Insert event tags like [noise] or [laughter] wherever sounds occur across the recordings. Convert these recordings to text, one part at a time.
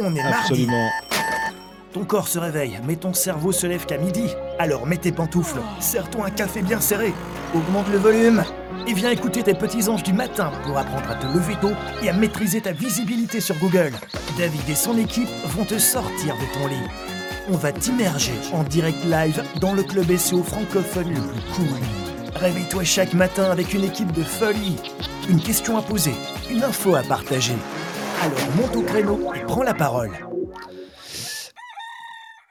On est mardi. Absolument. Ton corps se réveille, mais ton cerveau se lève qu'à midi. Alors mets tes pantoufles, serre-toi un café bien serré, augmente le volume et viens écouter tes petits anges du matin pour apprendre à te lever tôt et à maîtriser ta visibilité sur Google. David et son équipe vont te sortir de ton lit. On va t'immerger en direct live dans le club SEO francophone le plus cool. Réveille-toi chaque matin avec une équipe de folie. Une question à poser, une info à partager. Alors monte au créneau et prends la parole.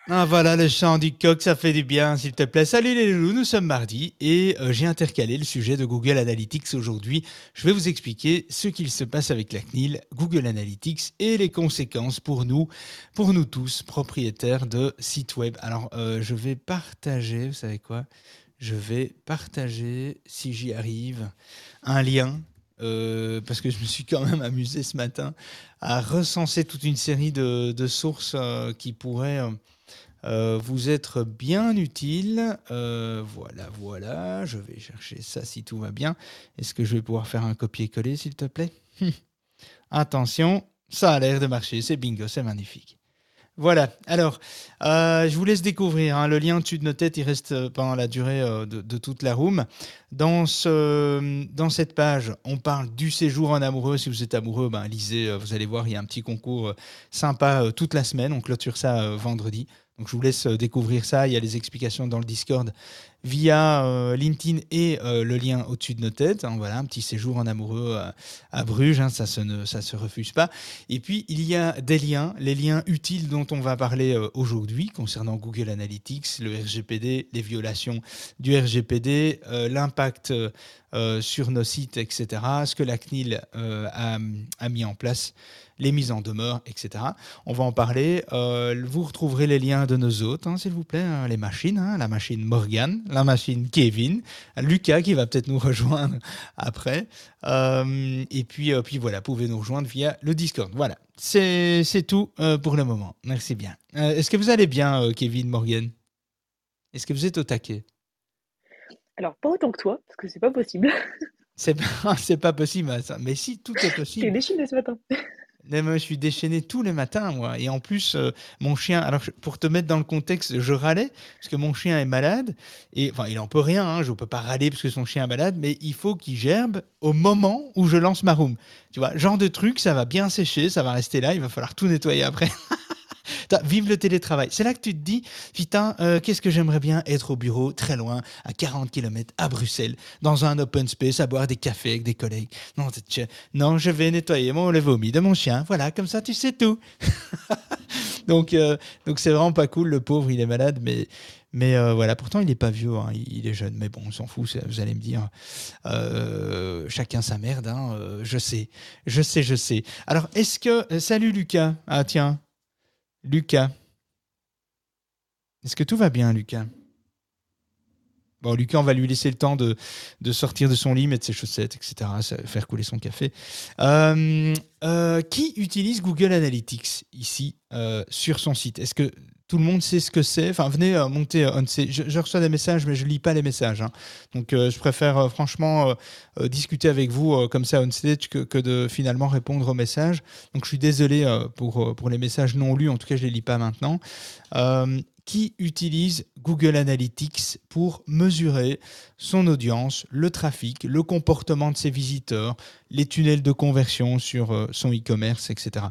Ah voilà, le chant du coq, ça fait du bien, s'il te plaît. Salut les loulous, nous sommes mardi et euh, j'ai intercalé le sujet de Google Analytics aujourd'hui. Je vais vous expliquer ce qu'il se passe avec la CNIL, Google Analytics et les conséquences pour nous, pour nous tous, propriétaires de sites web. Alors, euh, je vais partager, vous savez quoi? Je vais partager, si j'y arrive, un lien euh, parce que je me suis quand même amusé ce matin à recenser toute une série de, sources euh, qui pourraient euh, vous être bien utiles. Voilà, voilà, je vais chercher ça si tout va bien. Est-ce que je vais pouvoir faire un copier-coller, s'il te plaît? [laughs] Attention, ça a l'air de marcher, c'est bingo, c'est magnifique. Voilà, alors, euh, je vous laisse découvrir. hein, le lien au-dessus de nos têtes, il reste euh, pendant la durée euh, de, toute la room. Dans, ce, cette page, on parle du séjour en amoureux. Si vous êtes amoureux, ben, lisez, vous allez voir, il y a un petit concours sympa toute la semaine. On clôture ça vendredi. Donc, je vous laisse euh, découvrir ça. Il y a les explications dans le Discord via euh, LinkedIn et euh, le lien au-dessus de nos têtes. hein, voilà, un petit séjour en amoureux à, Bruges, hein, ça se ne se refuse pas. Et puis, il y a des liens, les liens utiles dont on va parler aujourd'hui concernant Google Analytics, le RGPD, les violations du RGPD, l'impact sur nos sites, etc., ce que la CNIL a mis en place, les mises en demeure, etc. On va en parler. Euh, vous retrouverez les liens de nos hôtes, hein, s'il vous plaît, hein, les machines, hein, la machine Morgan, la machine Kevin, Lucas qui va peut-être nous [laughs] rejoindre après. Euh, et puis, euh, puis voilà, vous pouvez nous rejoindre via le Discord. Voilà, c'est tout euh, pour le moment. Merci bien. Est-ce que vous allez bien, Kevin, Morgan? Est-ce que vous êtes au taquet? Alors, pas autant que toi, parce que c'est pas possible. C'est pas, [laughs] c'est pas possible, ça. Mais si, tout est [laughs] T'es possible. déchiné ce matin. Moi, je suis déchaîné tous les matins, moi. Et en plus, euh, mon chien, alors pour te mettre dans le contexte, je râlais parce que mon chien est malade. Et enfin, il en peut rien, hein, je ne peux pas râler parce que son chien est malade, mais il faut qu'il gerbe au moment où je lance ma room. Tu vois, genre de truc, ça va bien sécher, ça va rester là, il va falloir tout nettoyer après. [laughs] Vive le télétravail. C'est là que tu te dis, putain, euh, qu'est-ce que j'aimerais bien être au bureau, très loin, à 40 km, à Bruxelles, dans un open space, à boire des cafés avec des collègues. Non, non je vais nettoyer mon le vomi de mon chien. Voilà, comme ça, tu sais tout. [laughs] donc, euh, donc c'est vraiment pas cool. Le pauvre, il est malade, mais. Mais euh, voilà, pourtant il n'est pas vieux, hein, il, est jeune, mais bon, on s'en fout, vous allez me dire, chacun sa merde, hein, je sais, je sais, je sais. Alors, est-ce que... salut Lucas, ah tiens, Lucas. Est-ce que tout va bien, Lucas? Bon, Lucas, on va lui laisser le temps de, sortir de son lit, mettre ses chaussettes, etc., faire couler son café. Euh, euh, qui utilise Google Analytics ici euh, sur son site? Est-ce que tout le monde sait ce que c'est Enfin, venez euh, monter euh, Je, reçois des messages, mais je lis pas les messages. hein. Donc, euh, je préfère franchement discuter avec vous comme ça on stage que, de finalement répondre aux messages. Donc, je suis désolé pour, les messages non lus. En tout cas, je les lis pas maintenant. Qui utilise Google Analytics pour mesurer son audience, le trafic, le comportement de ses visiteurs, les tunnels de conversion sur son e-commerce, etc.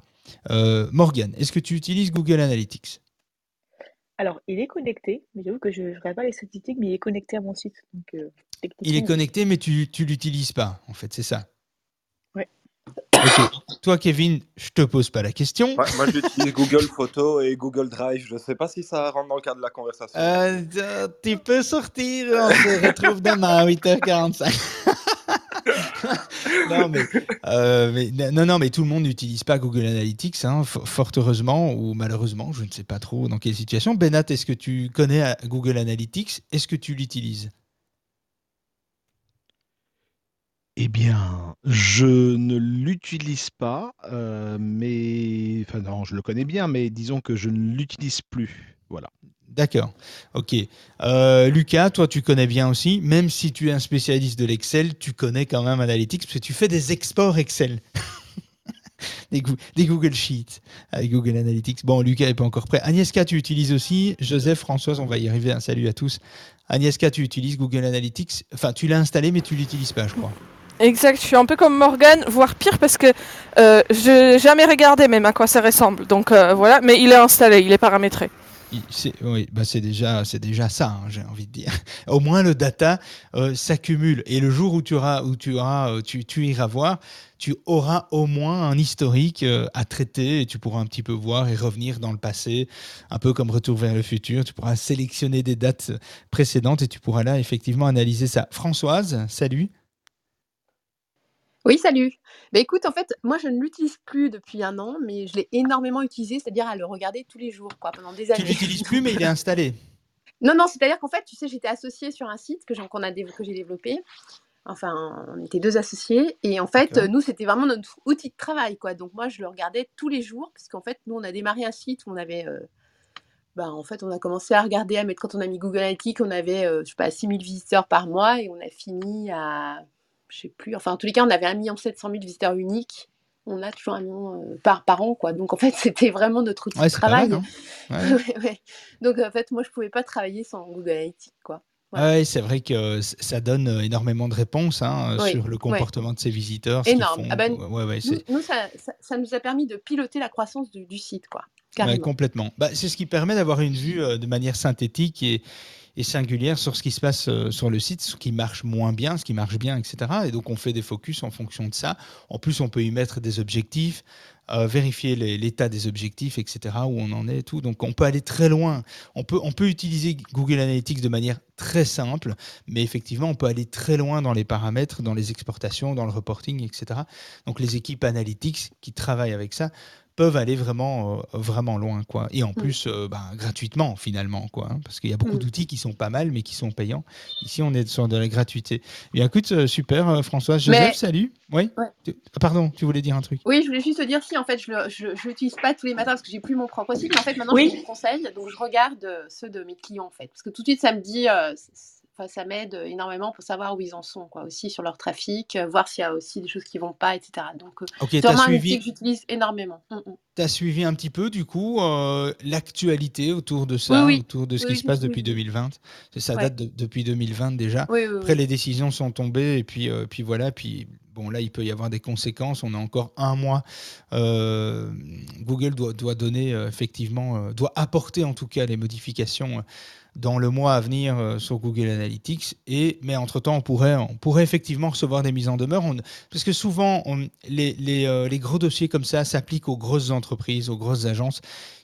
Morgan, est-ce que tu utilises Google Analytics? Alors, il est connecté, mais j'avoue que je ne regarde pas les statistiques, mais il est connecté à mon site. Donc, euh, Il est connecté, mais tu ne l'utilises pas, en fait, c'est ça Ouais. Ok. Toi, Kevin, je te pose pas la question. Ouais, moi, j'utilise Google Photos et Google Drive. Je sais pas si ça rentre dans le cadre de la conversation. Euh, euh, tu peux sortir, on se retrouve demain à 8h45. Non, mais, euh, non, mais tout le monde n'utilise pas Google Analytics, hein, fort heureusement ou malheureusement, je ne sais pas trop dans quelle situation. Benat, est-ce que tu connais euh, Google Analytics? Est-ce que tu l'utilises? Eh bien, je ne l'utilise pas, euh, mais enfin non, je le connais bien, mais disons que je ne l'utilise plus. Voilà. D'accord, ok. Euh, Lucas, toi tu connais bien aussi, même si tu es un spécialiste de l'Excel, tu connais quand même Analytics parce que tu fais des exports Excel. [laughs] des, Google Sheets avec Google Analytics. Bon, Lucas n'est pas encore prêt. Agnieszka, tu utilises aussi. Joseph, Françoise, on va y arriver. Un salut à tous. Agnieszka, tu utilises Google Analytics. Enfin, tu l'as installé, mais tu l'utilises pas, je crois. Exact, je suis un peu comme Morgan, voire pire parce que euh, je n'ai jamais regardé même à quoi ça ressemble. Donc euh, voilà, mais il est installé, il est paramétré. Oui, bah c'est déjà, déjà ça, hein, j'ai envie de dire. [laughs] Au moins le data euh, s'accumule et le jour où tu auras, où tu auras, tu, tu iras voir, tu auras au moins un historique à traiter et tu pourras un petit peu voir et revenir dans le passé, un peu comme Retour vers le futur. Tu pourras sélectionner des dates précédentes et tu pourras là effectivement analyser ça. Françoise, salut. Oui, salut. Bah, écoute, en fait, moi, je ne l'utilise plus depuis un an, mais je l'ai énormément utilisé, c'est-à-dire à le regarder tous les jours, quoi, pendant des années. Tu l'utilises plus, mais il est installé. [laughs] Non, non, c'est-à-dire qu'en fait, tu sais, j'étais associée sur un site que j'ai développé. Enfin, on était deux associés. Et en fait, nous, c'était vraiment notre outil de travail, quoi. Donc, moi, je le regardais tous les jours, puisqu'en fait, nous, on a démarré un site où on avait... Euh, bah, en fait, on a commencé à regarder, à mettre, quand on a mis Google Analytics, on avait, euh, je sais pas, 6000 visiteurs par mois, et on a fini à je sais plus. Enfin, en tous les cas, on avait 1 700 000 visiteurs uniques. On a toujours un million euh, par, par an, quoi. Donc, en fait, [laughs] c'était vraiment notre outil de travail. Hein. [laughs] Donc, en fait, moi, je pouvais pas travailler sans Google Analytics, quoi. Ouais, c'est vrai que ça donne euh, énormément de réponses hein, sur le comportement de ses visiteurs. Énorme. Ah ben, nous, ça, ça, nous a permis de piloter la croissance du, du site, quoi. complètement. Bah, c'est ce qui permet d'avoir une vue euh, de manière synthétique et, et singulière sur ce qui se passe euh, sur le site, ce qui marche moins bien, ce qui marche bien, etc. Et donc on fait des focus en fonction de ça. En plus, on peut y mettre des objectifs, euh, vérifier l'état des objectifs, etc., où on en est, tout. Donc on peut aller très loin. On peut, on peut utiliser Google Analytics de manière très simple, mais effectivement, on peut aller très loin dans les paramètres, dans les exportations, dans le reporting, etc. Donc les équipes Analytics qui travaillent avec ça peuvent aller vraiment, euh, vraiment loin. Quoi. Et en mm. plus, euh, bah, gratuitement, finalement. Quoi, hein, parce qu'il y a beaucoup mm. d'outils qui sont pas mal, mais qui sont payants. Ici, on est sur de la gratuité. Bien, écoute, euh, super, François. Joseph, salut. Oui Pardon, tu voulais dire un truc? Oui, je voulais juste te dire si, en fait, je ne l'utilise pas tous les matins parce que j'ai plus mon propre site. Mais en fait, maintenant, oui. je conseille. Donc, je regarde ceux de mes clients, en fait. Parce que tout de suite, ça me dit ça m'aide énormément pour savoir où ils en sont, quoi, aussi sur leur trafic, euh, voir s'il y a aussi des choses qui vont pas, etc. Donc, euh, c'est vraiment un outil que j'utilise énormément. Mm, mm. Tu as suivi un petit peu, du coup, euh, l'actualité autour de ça, autour de ce qui se passe depuis 2020. Ça date depuis 2020 déjà. Après, les décisions sont tombées, et puis, puis voilà, puis bon, là, il peut y avoir des conséquences. On a encore un mois. Google doit, doit donner, effectivement, doit apporter en tout cas les modifications dans le mois à venir euh, sur Google Analytics. Et, mais entre-temps, on pourrait, on pourrait effectivement recevoir des mises en demeure. parce que souvent, les, les, euh, les, gros dossiers comme ça s'appliquent aux grosses entreprises, aux grosses agences.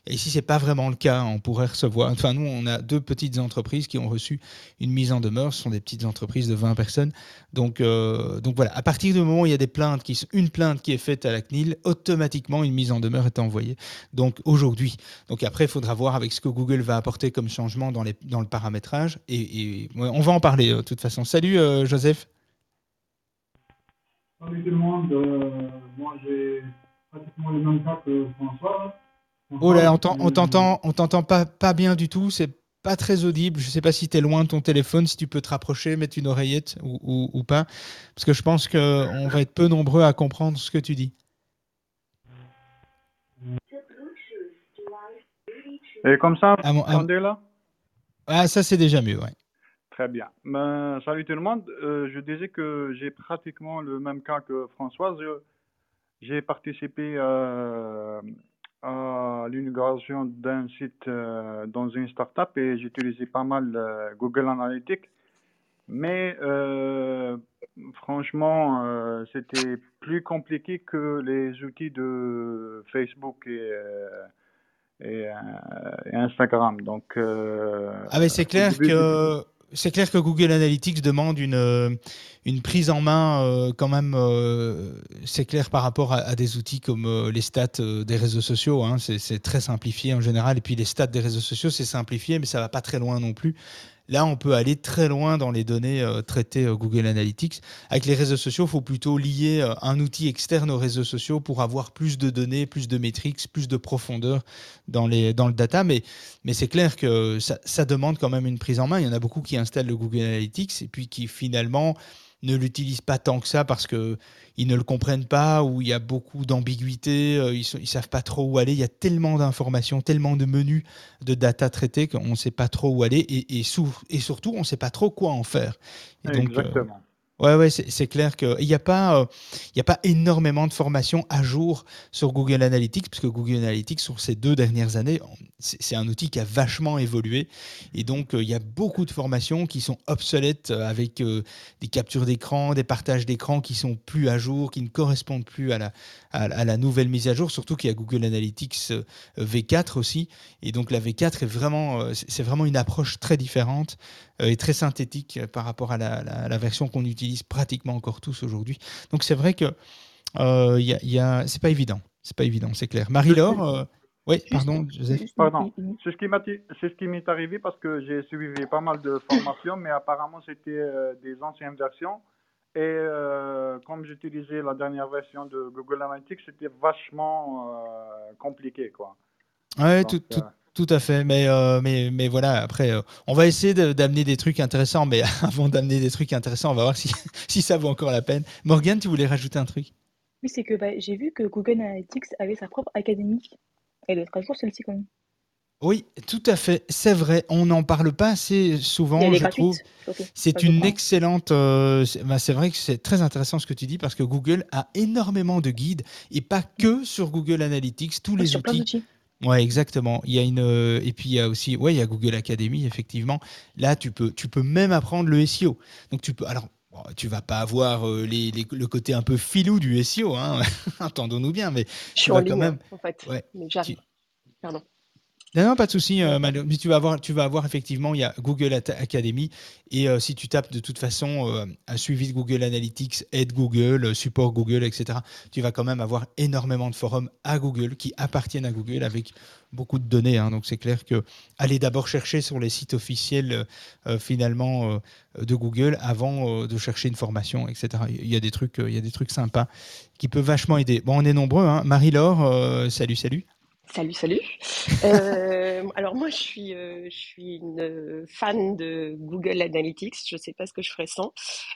Et ici, ce n'est pas vraiment le cas. On pourrait recevoir. Enfin, nous, on a deux petites entreprises qui ont reçu une mise en demeure. Ce sont des petites entreprises de 20 personnes. Donc, euh, donc voilà. À partir du moment où il y a des plaintes, qui, une plainte qui est faite à la CNIL, automatiquement, une mise en demeure est envoyée. Donc aujourd'hui. Donc après, il faudra voir avec ce que Google va apporter comme changement dans, les, dans le paramétrage. Et, on va en parler euh, de toute façon. Salut, euh, Joseph. Salut tout le monde. moi, j'ai pratiquement le même cas que François. Oh là, on t'entend, on t'entend pas, pas bien du tout. C'est pas très audible. Je sais pas si tu es loin de ton téléphone, si tu peux te rapprocher, mettre une oreillette ou, ou, pas. Parce que je pense qu'on va être peu nombreux à comprendre ce que tu dis. Et comme ça, ah, ah, là? Ah, ça c'est déjà mieux, ouais. Très bien. Ben, salut tout le monde. Euh, je disais que j'ai pratiquement le même cas que Françoise. J'ai participé euh, à l'inauguration d'un site euh, dans une startup et j'utilisais pas mal euh, Google Analytics. Mais euh, franchement, c'était plus compliqué que les outils de Facebook et, et, Instagram. Donc, ah mais c'est clair que c'est clair que Google Analytics demande une, euh, prise en main euh, quand même, euh, c'est clair par rapport à, des outils comme les stats des réseaux sociaux. Hein. c'est très simplifié en général. Et puis les stats des réseaux sociaux, c'est simplifié, mais ça va pas très loin non plus. Là, on peut aller très loin dans les données euh, traitées euh, Google Analytics. Avec les réseaux sociaux, il faut plutôt lier euh, un outil externe aux réseaux sociaux pour avoir plus de données, plus de métriques, plus de profondeur dans, le data. Mais, mais c'est clair que ça, ça, demande quand même une prise en main. Il y en a beaucoup qui installent le Google Analytics et puis qui finalement ne l'utilisent pas tant que ça parce que ils ne le comprennent pas ou il y a beaucoup d'ambiguïté, euh, ils ne savent pas trop où aller. Il y a tellement d'informations, tellement de menus de data traités qu'on ne sait pas trop où aller et, et, et surtout on ne sait pas trop quoi en faire. Et donc, Exactement. Ouais, ouais, c'est clair qu'il n'y a, pas, euh, a pas énormément de formations à jour sur Google Analytics, parce que Google Analytics, sur ces deux dernières années, c'est un outil qui a vachement évolué. Et donc, euh, il y a beaucoup de formations qui sont obsolètes euh, avec des captures d'écran, des partages d'écran qui sont plus à jour, qui ne correspondent plus à la, à, la nouvelle mise à jour, surtout qu'il y a Google Analytics V4 aussi. Et donc, la V4 est vraiment, c'est vraiment une approche très différente et très synthétique par rapport à la version qu'on utilise pratiquement encore tous aujourd'hui. Donc c'est vrai que euh, y y a, c'est pas évident. C'est pas évident, c'est clair. Marie-Laure, euh, oui, pardon, Joseph. Pardon, c'est ce qui m'a, c'est ce qui m'est arrivé parce que j'ai suivi pas mal de formations, mais apparemment c'était euh, des anciennes versions. Et euh, comme j'utilisais la dernière version de Google Analytics, c'était vachement compliqué, quoi. Ouais, tout, tout, tout à fait, mais, euh, mais, mais voilà, après, euh, on va essayer d'amener des trucs intéressants, mais [laughs] avant d'amener des trucs intéressants, on va voir si, [laughs] si ça vaut encore la peine. Morgane, tu voulais rajouter un truc? Oui, c'est que bah, j'ai vu que Google Analytics avait sa propre académie. Elle doit être à jour celle-ci quand même. Oui, tout à fait, c'est vrai. On n'en parle pas assez souvent, je trouve. C'est une excellente. Euh, bah, c'est vrai que c'est très intéressant ce que tu dis parce que Google a énormément de guides et pas que sur Google Analytics, tous les outils Ouais, exactement. Il y a une euh, et puis il y a aussi ouais, il y a Google Academy effectivement. Là, tu peux tu peux même apprendre le SEO. Donc tu peux alors tu vas pas avoir euh, les, le côté un peu filou du SEO, hein, [laughs] entendons-nous bien, mais je suis en ligne, quand même. En fait. Ouais, mais j'arrive. Pardon. Non, pas de souci, euh, Mais tu vas avoir, tu vas avoir effectivement, il y a Google Academy et euh, si tu tapes de toute façon euh, un suivi de Google Analytics, aide Google, support Google, etc. Tu vas quand même avoir énormément de forums à Google qui appartiennent à Google avec beaucoup de données. Hein. donc c'est clair que allez d'abord chercher sur les sites officiels finalement de Google avant de chercher une formation, etc. Il y a des trucs, il y a des trucs sympas qui peuvent vachement aider. Bon, on est nombreux. Hein. Marie-Laure, salut, salut. Salut, salut. Euh, [laughs] alors moi, je suis, euh, je suis une fan de Google Analytics. Je ne sais pas ce que je ferais sans.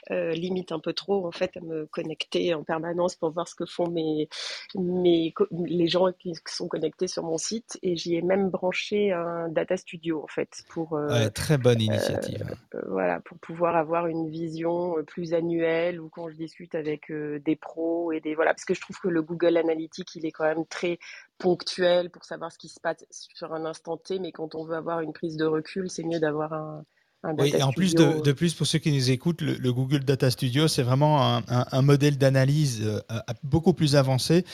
Euh, limite un peu trop, en fait, à me connecter en permanence pour voir ce que font mes, mes, les gens qui sont connectés sur mon site. Et j'y ai même branché un Data Studio, en fait, pour. très bonne initiative. voilà, pour pouvoir avoir une vision plus annuelle ou quand je discute avec des pros et des voilà, parce que je trouve que le Google Analytics, il est quand même très ponctuel pour savoir ce qui se passe sur un instant T, mais quand on veut avoir une prise de recul, c'est mieux d'avoir un, oui, et en plus de, plus, pour ceux qui nous écoutent, le, Google Data Studio, c'est vraiment un, modèle d'analyse euh, beaucoup plus avancé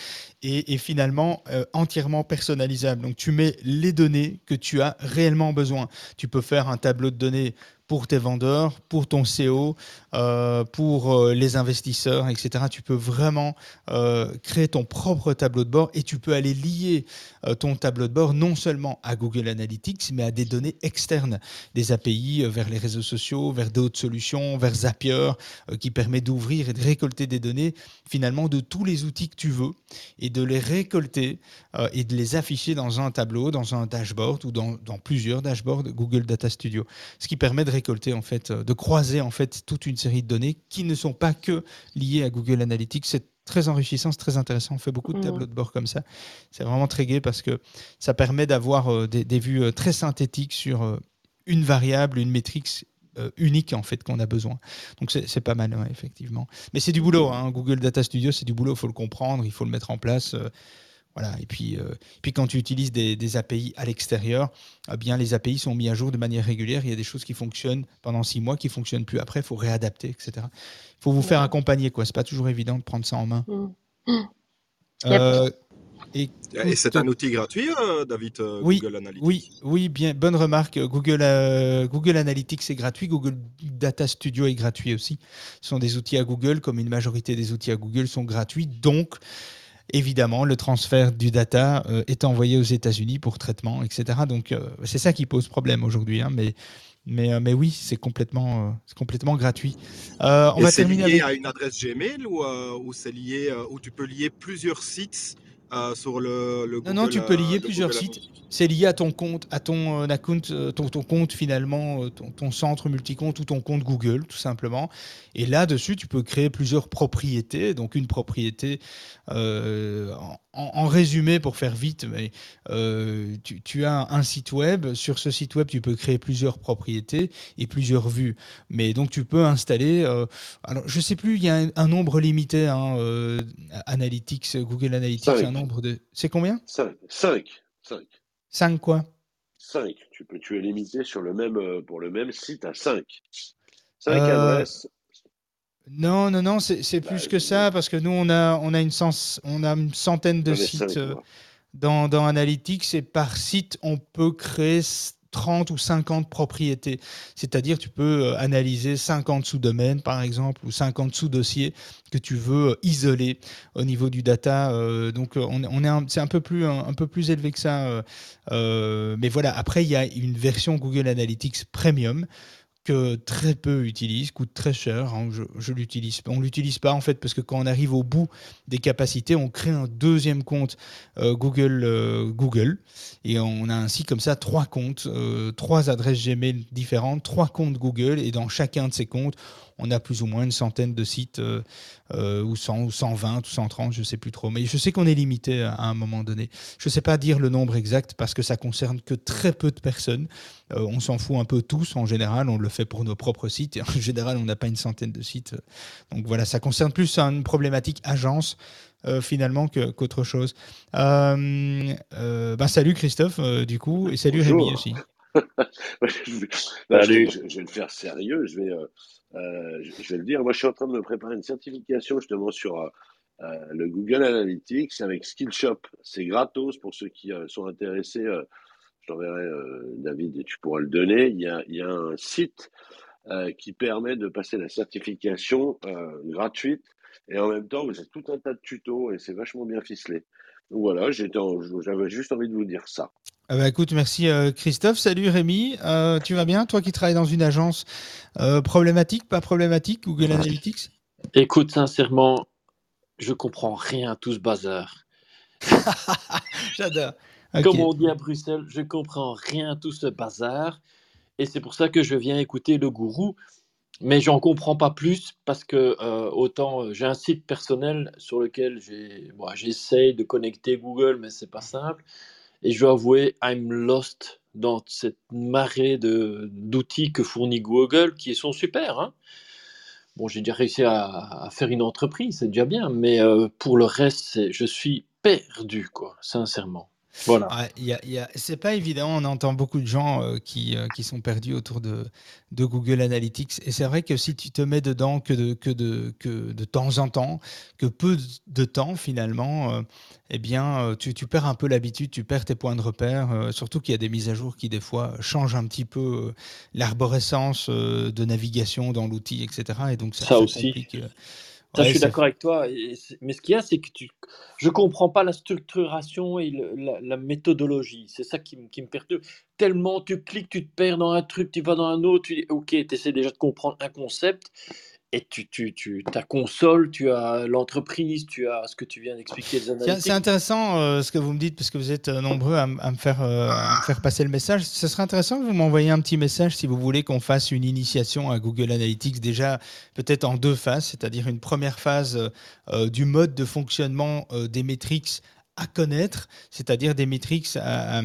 et, finalement euh, entièrement personnalisable. Donc, tu mets les données que tu as réellement besoin. Tu peux faire un tableau de données pour tes vendeurs, pour ton CO, euh, pour euh, les investisseurs, etc. Tu peux vraiment euh, créer ton propre tableau de bord et tu peux aller lier ton tableau de bord non seulement à Google Analytics, mais à des données externes, des API vers les réseaux sociaux, vers d'autres solutions, vers Zapier, qui permet d'ouvrir et de récolter des données finalement de tous les outils que tu veux et de les récolter et de les afficher dans un tableau, dans un dashboard ou dans, dans plusieurs dashboards Google Data Studio. Ce qui permet de récolter en fait, euh, de croiser en fait toute une série de données qui ne sont pas que liées à Google Analytics. C'est très enrichissant, c'est très intéressant. On fait beaucoup de mmh. tableaux de bord comme ça. C'est vraiment très gai parce que ça permet d'avoir euh, des, vues euh, très synthétiques sur une variable, une métrique unique en fait qu'on a besoin. Donc c'est pas mal, effectivement. Mais c'est du boulot. Hein. Google Data Studio, c'est du boulot. Il faut le comprendre, il faut le mettre en place. Voilà. Et puis, euh, puis quand tu utilises des, API à l'extérieur, eh bien les API sont mis à jour de manière régulière. Il y a des choses qui fonctionnent pendant six mois, qui fonctionnent plus après. Il faut réadapter, etc. Il faut vous faire accompagner. Ce n'est pas toujours évident de prendre ça en main. Mmh. Euh, et, c'est un outil gratuit, euh, David, oui, Google Analytics Oui, oui, bien, bonne remarque. Google, Google Analytics est gratuit, Google Data Studio est gratuit aussi. Ce sont des outils à Google, comme une majorité des outils à Google sont gratuits. Donc, évidemment, le transfert du data euh, est envoyé aux États-Unis pour traitement, etc. Donc, euh, c'est ça qui pose problème aujourd'hui. Hein, mais, mais, euh, mais oui, c'est complètement, complètement gratuit. on va terminer lié à une adresse Gmail ou, ou c'est lié, où tu peux lier plusieurs sites sur le, Non, non, tu peux lier plusieurs sites. c'est lié à ton compte, à ton euh, account, euh, ton, ton compte finalement, euh, ton, ton centre multicompte ou ton compte Google, tout simplement. Et là-dessus, tu peux créer plusieurs propriétés. Donc une propriété, euh, en, en résumé, pour faire vite, mais euh, tu, tu as un site web. Sur ce site web, tu peux créer plusieurs propriétés et plusieurs vues. Mais donc tu peux installer. euh, alors je sais plus, il y a un, un nombre limité. Hein, euh, Analytics, Google Analytics, Cinq. un nombre de. C'est combien? 5. 5. 5. 5 quoi? 5. Tu, peux, tu es limité sur le même, pour le même site à 5. 5 Euh, adresses. Non, non, non, c'est c'est plus que ça parce que nous on a on a une sens- on a une centaine de sites euh, dans, dans Analytics et par site on peut créer s- 30 ou 50 propriétés. C'est-à-dire tu peux euh, analyser 50 sous-domaines par exemple ou 50 sous-dossiers que tu veux euh, isoler au niveau du data. euh, donc euh, on, on est c'est un peu plus un, un peu plus élevé que ça. euh, euh, mais voilà, après il y a une version Google Analytics Premium que très peu utilisent, coûte très cher. hein, je, je l'utilise, pas en fait parce que quand on arrive au bout des capacités, on crée un deuxième compte euh, Google, euh, Google, et on a ainsi comme ça trois comptes, euh, trois adresses Gmail différentes, trois comptes Google, et dans chacun de ces comptes, on a plus ou moins une centaine de sites, euh, euh, ou 100, ou 120, ou 130, je sais plus trop. Mais je sais qu'on est limité à, à un moment donné. Je sais pas dire le nombre exact parce que ça concerne que très peu de personnes. Euh, on s'en fout un peu tous en général. On le fait pour nos propres sites. Et en [laughs] général, on n'a pas une centaine de sites. Donc voilà, ça concerne plus une problématique agence. euh, finalement qu'autre chose. Euh, euh, ben, salut Christophe euh, du coup et salut Bonjour. Rémi aussi. je, vais, non, je, Salut. vais, je- je vais le faire sérieux. Je vais, euh, euh, je, vais le dire. Moi, je suis en train de me préparer une certification justement sur euh, euh, le Google Analytics avec Skillshop. C'est gratos pour ceux qui euh, sont intéressés. je t'enverrai, David, et tu pourras le donner. Il y a, il y a un site qui permet de passer la certification gratuite et en même temps, vous avez tout un tas de tutos et c'est vachement bien ficelé. Donc voilà, j'avais juste envie de vous dire ça. Ah bah écoute, merci euh, Christophe. Salut Rémi. Euh, tu vas bien Toi qui travailles dans une agence euh, problématique, pas problématique, Google Analytics? Écoute, sincèrement, je comprends rien à tout ce bazar. [laughs] J'adore. Comme on dit à Bruxelles, je comprends rien à tout ce bazar. Et c'est pour ça que je viens écouter le gourou. Mais j'en comprends pas plus parce que autant j'ai un site personnel sur lequel j'ai, bon, j'essaye de connecter Google, mais c'est pas simple. Et je dois avouer, I'm lost dans cette marée d'outils que fournit Google qui sont super. hein. Bon, j'ai déjà réussi à, faire une entreprise, c'est déjà bien, mais euh, pour le reste, je suis perdu, quoi, sincèrement. Voilà. Ouais, il y a- il y a- c'est pas évident, on entend beaucoup de gens euh, qui, euh, qui sont perdus autour de, de Google Analytics. Et c'est vrai que si tu te mets dedans que de, que, de, que de temps en temps, que peu de temps finalement, euh, eh bien, tu, tu perds un peu l'habitude, tu perds tes points de repère. surtout qu'il y a des mises à jour qui, des fois, changent un petit peu l'arborescence de navigation dans l'outil, etc. Et donc, ça, Ça ça aussi. complique. Ça, ouais, je suis d'accord avec toi. et mais ce qu'il y a, c'est que tu... je comprends pas la structuration et le- la, la méthodologie. C'est ça qui, me- qui me perturbe. Tellement tu cliques, tu te perds dans un truc, tu vas dans un autre, tu dis, ok, tu essaies déjà de comprendre un concept. Et tu, tu, tu, ta console, tu as l'entreprise, tu as ce que tu viens d'expliquer, c'est intéressant euh, ce que vous me dites parce que vous êtes euh, nombreux à, me faire, euh, à me faire passer le message. Ce serait intéressant que vous m'envoyiez un petit message si vous voulez qu'on fasse une initiation à Google Analytics déjà peut-être en deux phases, c'est-à-dire une première phase du mode de fonctionnement des métriques à connaître, c'est-à-dire des métriques à,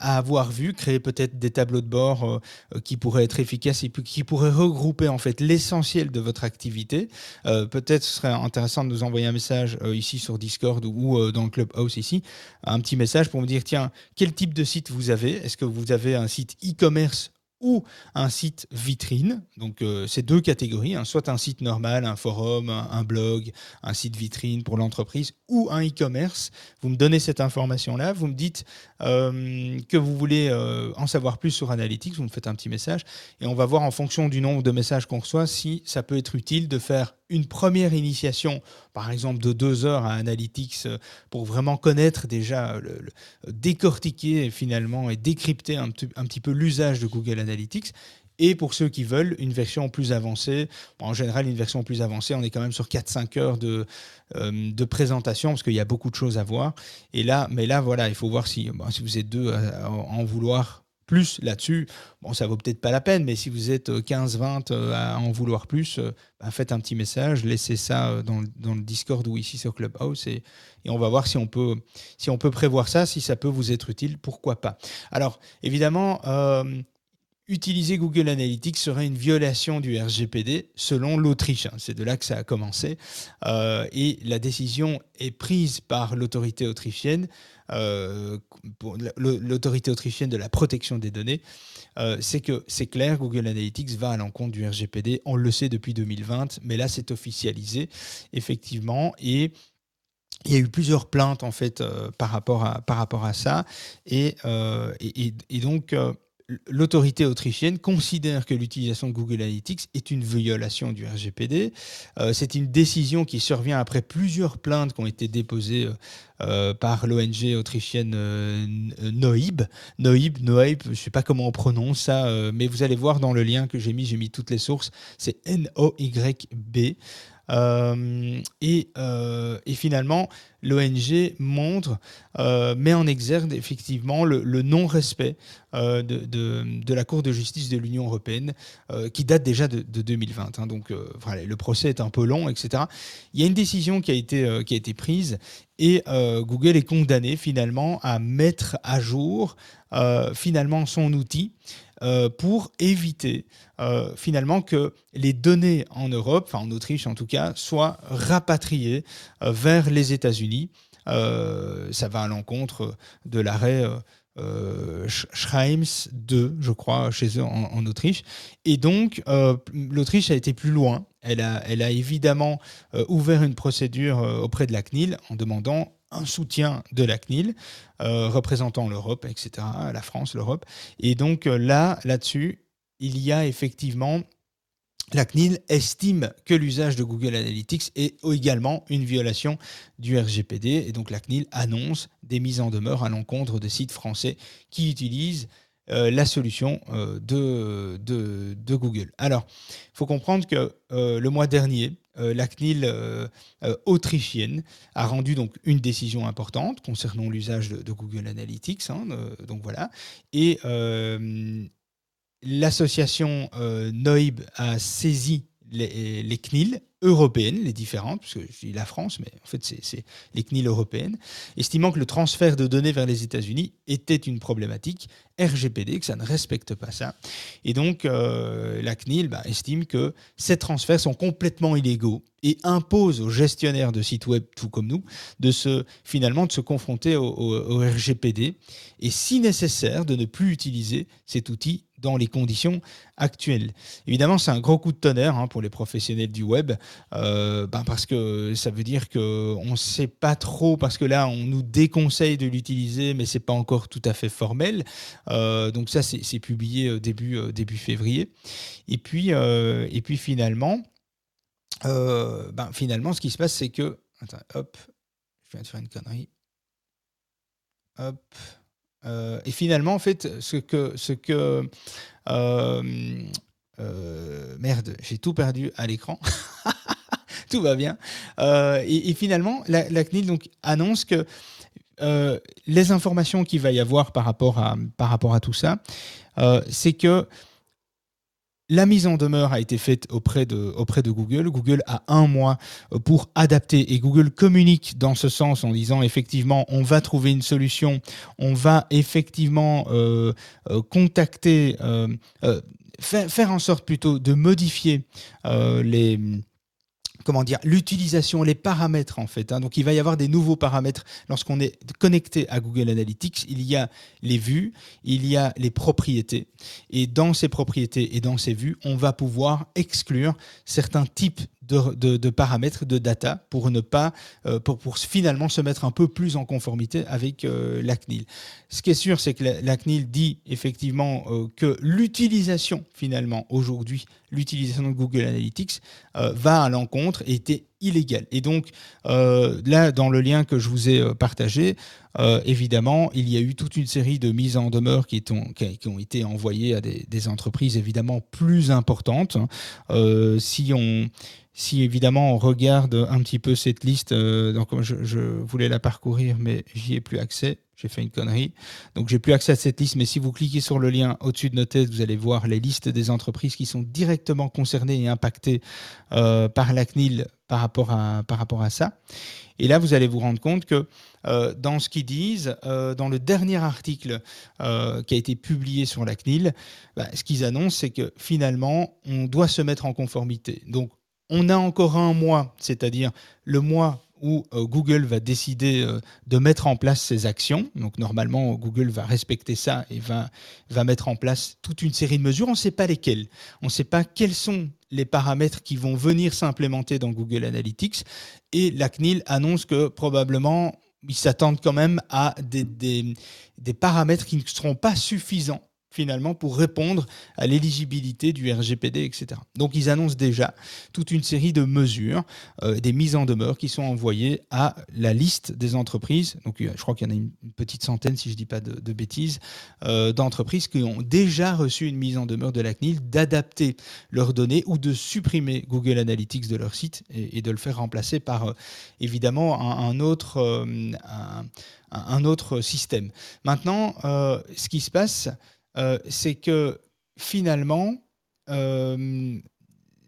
avoir vu, créer peut-être des tableaux de bord euh, qui pourraient être efficaces et qui pourraient regrouper en fait l'essentiel de votre activité. Euh, peut-être ce serait intéressant de nous envoyer un message euh, ici sur Discord ou dans le Clubhouse ici, un petit message pour me dire tiens, quel type de site vous avez? Est-ce que vous avez un site e-commerce ou un site vitrine. Donc, euh, c'est deux catégories, hein, soit un site normal, un forum, un, un blog, un site vitrine pour l'entreprise, ou un e-commerce. Vous me donnez cette information-là, vous me dites euh, que vous voulez euh, en savoir plus sur Analytics, vous me faites un petit message, et on va voir en fonction du nombre de messages qu'on reçoit si ça peut être utile de faire une première initiation, par exemple de deux heures à Analytics, euh, pour vraiment connaître déjà, le, le- décortiquer finalement et décrypter un, petit- un petit peu l'usage de Google Analytics. et pour ceux qui veulent une version plus avancée. en général, une version plus avancée, on est quand même sur 4-5 heures de, euh, de présentation parce qu'il y a beaucoup de choses à voir. Et là, mais là, voilà, il faut voir si, si vous êtes deux à en vouloir plus là-dessus, bon, ça vaut peut-être pas la peine, mais si vous êtes 15-20 euh, euh, à en vouloir plus, euh, bah, faites un petit message, laissez ça dans, le Discord ou ici sur Clubhouse et, on va voir si on, peut, si on peut prévoir ça, si ça peut vous être utile, pourquoi pas. Alors, évidemment, utiliser Google Analytics serait une violation du RGPD selon l'Autriche. Hein. C'est de là que ça a commencé. et la décision est prise par l'autorité autrichienne euh, l'autorité autrichienne de la protection des données, euh, c'est que c'est clair, Google Analytics va à l'encontre du RGPD. On le sait depuis 2020, mais là c'est officialisé effectivement et il y a eu plusieurs plaintes en fait euh, par, rapport à, par rapport à ça et, et, et donc l'autorité autrichienne considère que l'utilisation de Google Analytics est une violation du RGPD. Euh, c'est une décision qui survient après plusieurs plaintes qui ont été déposées euh, euh, par l'ONG autrichienne Noib. Noib, Noib, je ne sais pas comment on prononce ça, mais vous allez voir dans le lien que j'ai mis, j'ai mis toutes les sources, c'est N-O-Y-B. Euh, et, euh, et, finalement, l'ONG montre, euh, met en exergue effectivement le, non-respect de, de, la Cour de justice de l'Union européenne, qui date déjà de, 2020. Hein. donc voilà, le procès est un peu long, etc. Il y a une décision qui a été, qui a été prise et Google est condamné finalement à mettre à jour finalement son outil euh, pour éviter euh, finalement que les données en Europe, en Autriche en tout cas, soient rapatriées euh, vers les États-Unis. ça va à l'encontre de l'arrêt Schreims 2, je crois, chez eux en, Autriche. Et donc, l'Autriche a été plus loin. Elle a évidemment ouvert une procédure auprès de la CNIL en demandant un soutien de la CNIL, euh, représentant l'Europe, etc., la France, l'Europe. Et donc euh, là, là-dessus, il y a effectivement la CNIL estime que l'usage de Google Analytics est également une violation du RGPD et donc la CNIL annonce des mises en demeure à l'encontre des sites français qui utilisent euh, la solution de, de, Google. Alors, il faut comprendre que le mois dernier, euh, la CNIL euh, euh, autrichienne a rendu donc une décision importante concernant l'usage de, Google Analytics. Hein, donc voilà. Et l'association Noib a saisi les, CNIL européennes, les différentes, parce que je dis la France, mais en fait c'est les CNIL européennes, estimant que le transfert de données vers les États-Unis était une problématique RGPD, que ça ne respecte pas ça. Et donc euh, la CNIL bah, estime que ces transferts sont complètement illégaux et impose aux gestionnaires de sites web, tout comme nous, de se finalement de se confronter au, au RGPD et si nécessaire de ne plus utiliser cet outil dans les conditions actuelles. Évidemment, c'est un gros coup de tonnerre hein, pour les professionnels du web, euh, ben parce que ça veut dire qu'on ne sait pas trop, parce que là, on nous déconseille de l'utiliser, mais ce n'est pas encore tout à fait formel. Euh, donc ça, c'est publié euh, début, début février. Et puis, et puis finalement, ben, finalement, ce qui se passe, c'est que... Attends, hop, je viens de faire une connerie. Hop. Euh, et finalement, en fait, ce que, ce que euh, euh, merde, j'ai tout perdu à l'écran. [laughs] tout va bien. Et, finalement, la, CNIL donc annonce que les informations qu'il va y avoir par rapport à, par rapport à tout ça, c'est que la mise en demeure a été faite auprès de, Google. Google a un mois euh, pour adapter et Google communique dans ce sens en disant effectivement on va trouver une solution, on va effectivement euh, euh, contacter, faire, en sorte plutôt de modifier les comment dire, l'utilisation, les paramètres en fait. Hein. Donc il va y avoir des nouveaux paramètres lorsqu'on est connecté à Google Analytics. Il y a les vues, il y a les propriétés. Et dans ces propriétés et dans ces vues, on va pouvoir exclure certains types de, paramètres, de data, pour ne pas, euh, pour, finalement se mettre un peu plus en conformité avec euh, la CNIL. Ce qui est sûr, c'est que la, CNIL dit effectivement euh, que l'utilisation, finalement, aujourd'hui, l'utilisation de Google Analytics va à l'encontre et était illégal. Et donc, euh, là, dans le lien que je vous ai euh, partagé, euh, évidemment, il y a eu toute une série de mises en demeure qui, ont, été envoyées à des, entreprises évidemment plus importantes. Si on, évidemment on regarde un petit peu cette liste, donc je, voulais la parcourir, mais j'y ai plus accès. J'ai fait une connerie. Donc j'ai plus accès à cette liste, mais si vous cliquez sur le lien au-dessus de nos têtes, vous allez voir les listes des entreprises qui sont directement concernées et impactées par la CNIL par rapport à, par rapport à ça. Et là, vous allez vous rendre compte que euh, dans ce qu'ils disent, euh, dans le dernier article euh, qui a été publié sur la CNIL, bah, ce qu'ils annoncent, c'est que finalement, on doit se mettre en conformité. Donc, on a encore un mois, c'est-à-dire le mois où euh, Google va décider euh, de mettre en place ses actions. Donc normalement, Google va respecter ça et va, mettre en place toute une série de mesures. On ne sait pas lesquelles. On ne sait pas quels sont les paramètres qui vont venir s'implémenter dans Google Analytics. Et la CNIL annonce que probablement, ils s'attendent quand même à des paramètres qui ne seront pas suffisants finalement pour répondre à l'éligibilité du RGPD, etc. Donc ils annoncent déjà toute une série de mesures, euh, des mises en demeure qui sont envoyées à la liste des entreprises. Donc je crois qu'il y en a une, petite centaine, si je ne dis pas de, bêtises, euh, d'entreprises qui ont déjà reçu une mise en demeure de la CNIL d'adapter leurs données ou de supprimer Google Analytics de leur site et, de le faire remplacer par euh, évidemment un, autre, un, autre système. Maintenant, ce qui se passe, euh, c'est que finalement, euh,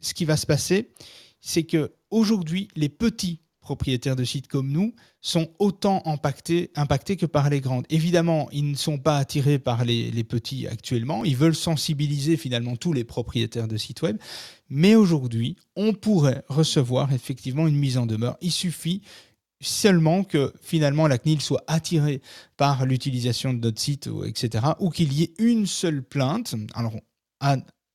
ce qui va se passer, c'est que aujourd'hui, les petits propriétaires de sites comme nous sont autant impactés, que par les grandes. Évidemment, ils ne sont pas attirés par les, petits actuellement, ils veulent sensibiliser finalement tous les propriétaires de sites web, mais aujourd'hui, on pourrait recevoir effectivement une mise en demeure. Il suffit seulement que finalement la CNIL soit attirée par l'utilisation de notre site, etc., ou qu'il y ait une seule plainte. Alors,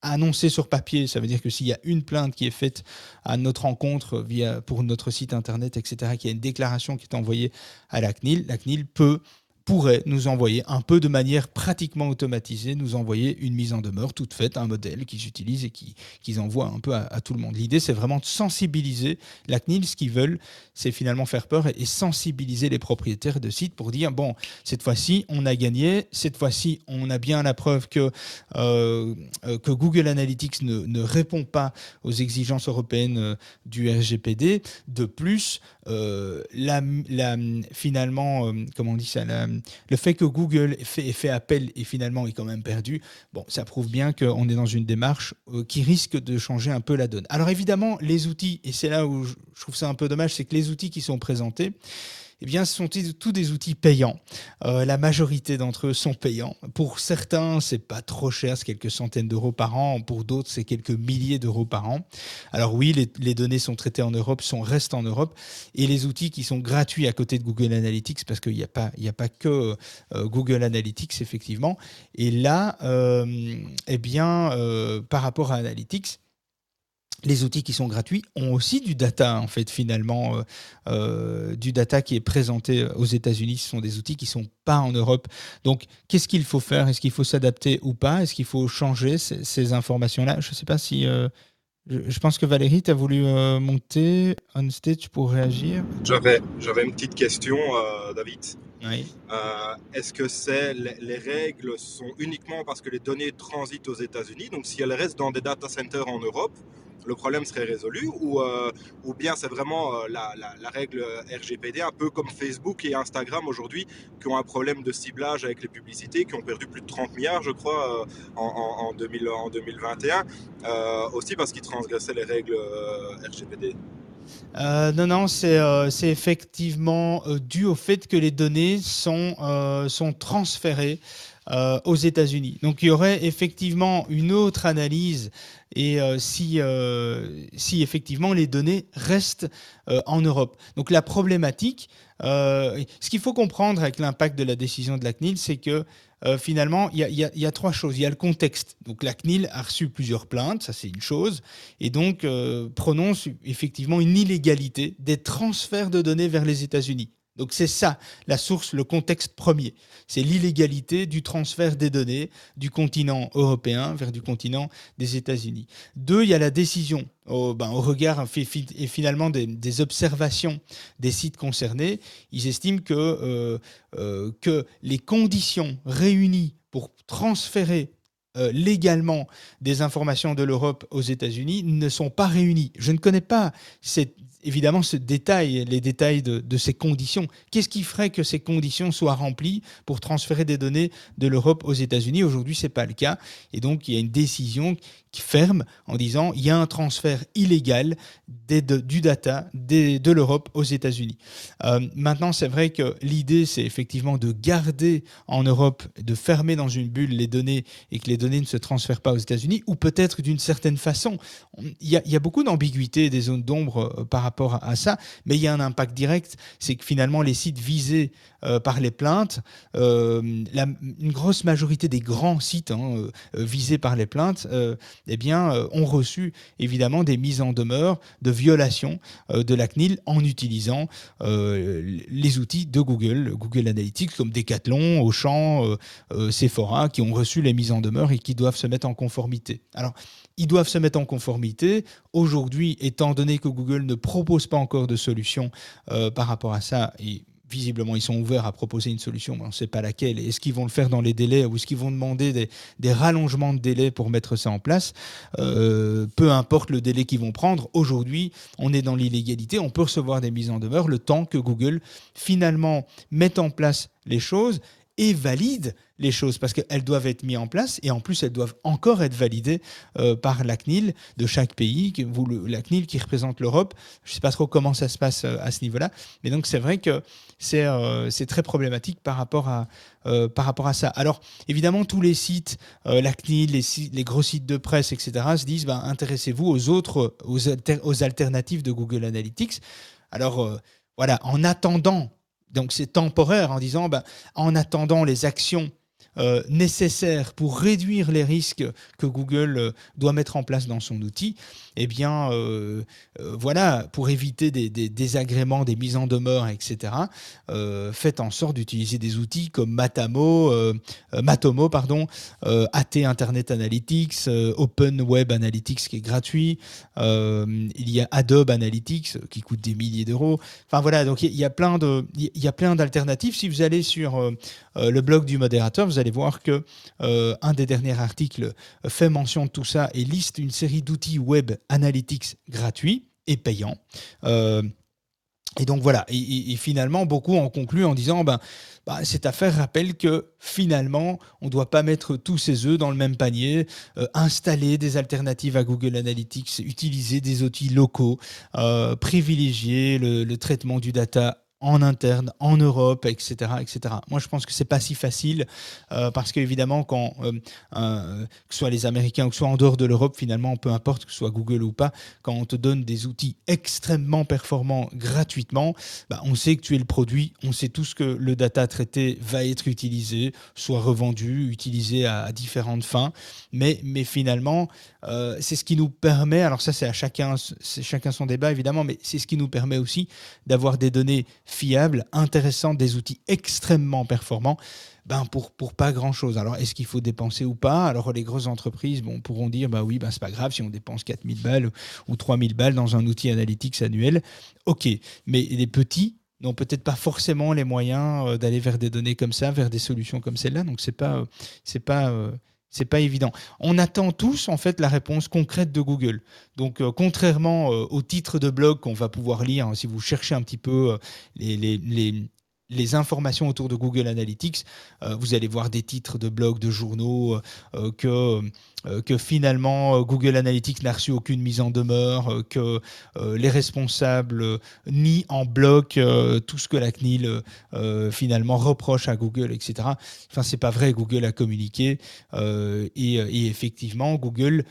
annoncé sur papier, ça veut dire que s'il y a une plainte qui est faite à notre rencontre via, pour notre site internet, etc., qu'il y a une déclaration qui est envoyée à la CNIL, la CNIL peut pourrait nous envoyer un peu de manière pratiquement automatisée, nous envoyer une mise en demeure toute faite, un modèle qu'ils utilisent et qu'ils qui envoient un peu à, tout le monde. L'idée, c'est vraiment de sensibiliser la CNIL. Ce qu'ils veulent, c'est finalement faire peur et, sensibiliser les propriétaires de sites pour dire, bon, cette fois-ci, on a gagné, cette fois-ci, on a bien la preuve que, euh, que Google Analytics ne, ne, répond pas aux exigences européennes euh, du RGPD. De plus, euh, la, finalement, euh, comment on dit ça le fait que Google ait fait, ait fait, appel et finalement est quand même perdu, bon, ça prouve bien qu'on est dans une démarche euh, qui risque de changer un peu la donne. Alors évidemment, les outils, et c'est là où je trouve ça un peu dommage, c'est que les outils qui sont présentés, eh bien, ce sont tous des outils payants. Euh, la majorité d'entre eux sont payants. Pour certains, c'est pas trop cher, c'est quelques centaines d'euros par an. Pour d'autres, c'est quelques milliers d'euros par an. Alors oui, les, données sont traitées en Europe, sont restent en Europe, et les outils qui sont gratuits à côté de Google Analytics, parce qu'il n'y a pas, il n'y a pas que euh, Google Analytics effectivement. Et là, euh, eh bien, par rapport à Analytics les outils qui sont gratuits ont aussi du data, en fait, finalement, euh, euh, du data qui est présenté aux États-Unis. Ce sont des outils qui ne sont pas en Europe. Donc, qu'est-ce qu'il faut faire? Est-ce qu'il faut s'adapter ou pas? Est-ce qu'il faut changer ces, informations-là? Je ne sais pas si. Euh, je, pense que Valérie, tu as voulu euh, monter on stage pour réagir. J'avais une petite question, euh, David. Euh, Est-ce que c'est les, les, règles sont uniquement parce que les données transitent aux États-Unis? Donc, si elles restent dans des data centers en Europe, le problème serait résolu ou, euh, ou bien c'est vraiment euh, la, la, règle RGPD, un peu comme Facebook et Instagram aujourd'hui, qui ont un problème de ciblage avec les publicités, qui ont perdu plus de 30 milliards, je crois, en, en, 2000, en 2021, aussi parce qu'ils transgressaient les règles RGPD. Euh, non, non, c'est euh, effectivement euh, dû au fait que les données sont, sont transférées aux États-Unis. Donc il y aurait effectivement une autre analyse et si, si effectivement les données restent en Europe. Donc la problématique, ce qu'il faut comprendre avec l'impact de la décision de la CNIL, c'est que euh, finalement, il y, a trois choses. Il y a le contexte. Donc la CNIL a reçu plusieurs plaintes, ça c'est une chose, et donc euh, prononce effectivement une illégalité des transferts de données vers les États-Unis. Donc c'est ça la source, le contexte premier. C'est l'illégalité du transfert des données du continent européen vers du continent des États-Unis. Deux, il y a la décision au, ben, regard et finalement des, observations des sites concernés. Ils estiment que, euh, euh, que les conditions réunies pour transférer euh, légalement des informations de l'Europe aux États-Unis ne sont pas réunies. Je ne connais pas cette, évidemment ce détail, les détails de, ces conditions. Qu'est-ce qui ferait que ces conditions soient remplies pour transférer des données de l'Europe aux États-Unis? Aujourd'hui, ce n'est pas le cas. Et donc, il y a une décision ferme en disant il y a un transfert illégal du data de l'Europe aux États-Unis. Euh, maintenant, c'est vrai que l'idée, c'est effectivement de garder en Europe, de fermer dans une bulle les données et que les données ne se transfèrent pas aux États-Unis, ou peut-être d'une certaine façon. Il y, a, il y a beaucoup d'ambiguïté, des zones d'ombre euh, par rapport à ça, mais il y a un impact direct, c'est que finalement les sites visés euh, par les plaintes, euh, une grosse majorité des grands sites hein, euh, visés par les plaintes, eh bien, ont reçu évidemment des mises en demeure de violation de la CNIL en utilisant les outils de Google, Google Analytics comme Decathlon, Auchan, Sephora, qui ont reçu les mises en demeure et qui doivent se mettre en conformité. Alors, ils doivent se mettre en conformité. Aujourd'hui, étant donné que Google ne propose pas encore de solution par rapport à ça, et visiblement, ils sont ouverts à proposer une solution, mais on ne sait pas laquelle. Est-ce qu'ils vont le faire dans les délais ou est-ce qu'ils vont demander des, rallongements de délais pour mettre ça en place? Euh, Peu importe le délai qu'ils vont prendre, aujourd'hui, on est dans l'illégalité. On peut recevoir des mises en demeure le temps que Google finalement mette en place les choses et valide les choses parce qu'elles doivent être mises en place et en plus elles doivent encore être validées euh, par la CNIL de chaque pays, la CNIL qui représente l'Europe. Je ne sais pas trop comment ça se passe euh, à ce niveau-là, mais donc c'est vrai que c'est euh, très problématique par rapport, à, ça. Alors évidemment, tous les sites, la CNIL, les, les, gros sites de presse, etc., se disent ben, intéressez-vous aux autres, aux, alternatives de Google Analytics. Alors voilà, en attendant donc c'est temporaire en disant, ben, en attendant les actions euh, nécessaires pour réduire les risques que Google euh, doit mettre en place dans son outil, eh bien, euh, voilà, pour éviter des, désagréments, des mises en demeure, etc., faites en sorte d'utiliser des outils comme Matamo, Matomo, pardon, AT Internet Analytics, Open Web Analytics qui est gratuit, il y a Adobe Analytics qui coûte des milliers d'euros. Enfin voilà, donc il y, a plein y a plein d'alternatives. Si vous allez sur le blog du modérateur, vous allez voir que euh, un des derniers articles fait mention de tout ça et liste une série d'outils web analytics gratuits et payants. Euh, et donc voilà, et, finalement, beaucoup ont conclu en disant, ben, bah, cette affaire rappelle que finalement, on ne doit pas mettre tous ses œufs dans le même panier, euh, installer des alternatives à Google Analytics, utiliser des outils locaux, privilégier le, traitement du data en interne, en Europe, etc. etc. Moi, je pense que c'est pas si facile euh, parce qu'évidemment, euh, que ce soit les Américains ou que ce soit en dehors de l'Europe, finalement, peu importe que ce soit Google ou pas, quand on te donne des outils extrêmement performants gratuitement, bah, on sait que tu es le produit, on sait tous que le data traité va être utilisé, soit revendu, utilisé à, différentes fins, mais, mais finalement, euh, c'est ce qui nous permet, alors ça c'est à chacun, chacun son débat évidemment, mais c'est ce qui nous permet aussi d'avoir des données fiables, intéressantes, des outils extrêmement performants. Ben pour, pour pas grand chose. Alors, est-ce qu'il faut dépenser ou pas? Alors, les grosses entreprises bon, pourront dire bah oui, ben, c'est pas grave si on dépense 4000 balles ou 3000 balles dans un outil analytics annuel. Ok, mais les petits, n'ont peut-être pas forcément les moyens euh, d'aller vers des données comme ça, vers des solutions comme celle-là. Donc c'est pas, euh, c'est pas, c'est pas évident. On attend tous en fait la réponse concrète de Google. Donc euh, contrairement euh, au titre de blog qu'on va pouvoir lire, hein, si vous cherchez un petit peu euh, les, les, informations autour de Google Analytics, vous allez voir des titres de blogs, de journaux que euh, que finalement euh, Google Analytics n'a reçu aucune mise en demeure, euh, que les responsables nient en bloc tout ce que la CNIL finalement reproche à Google, etc. Enfin, c'est pas vrai. Google a communiqué et, effectivement, Google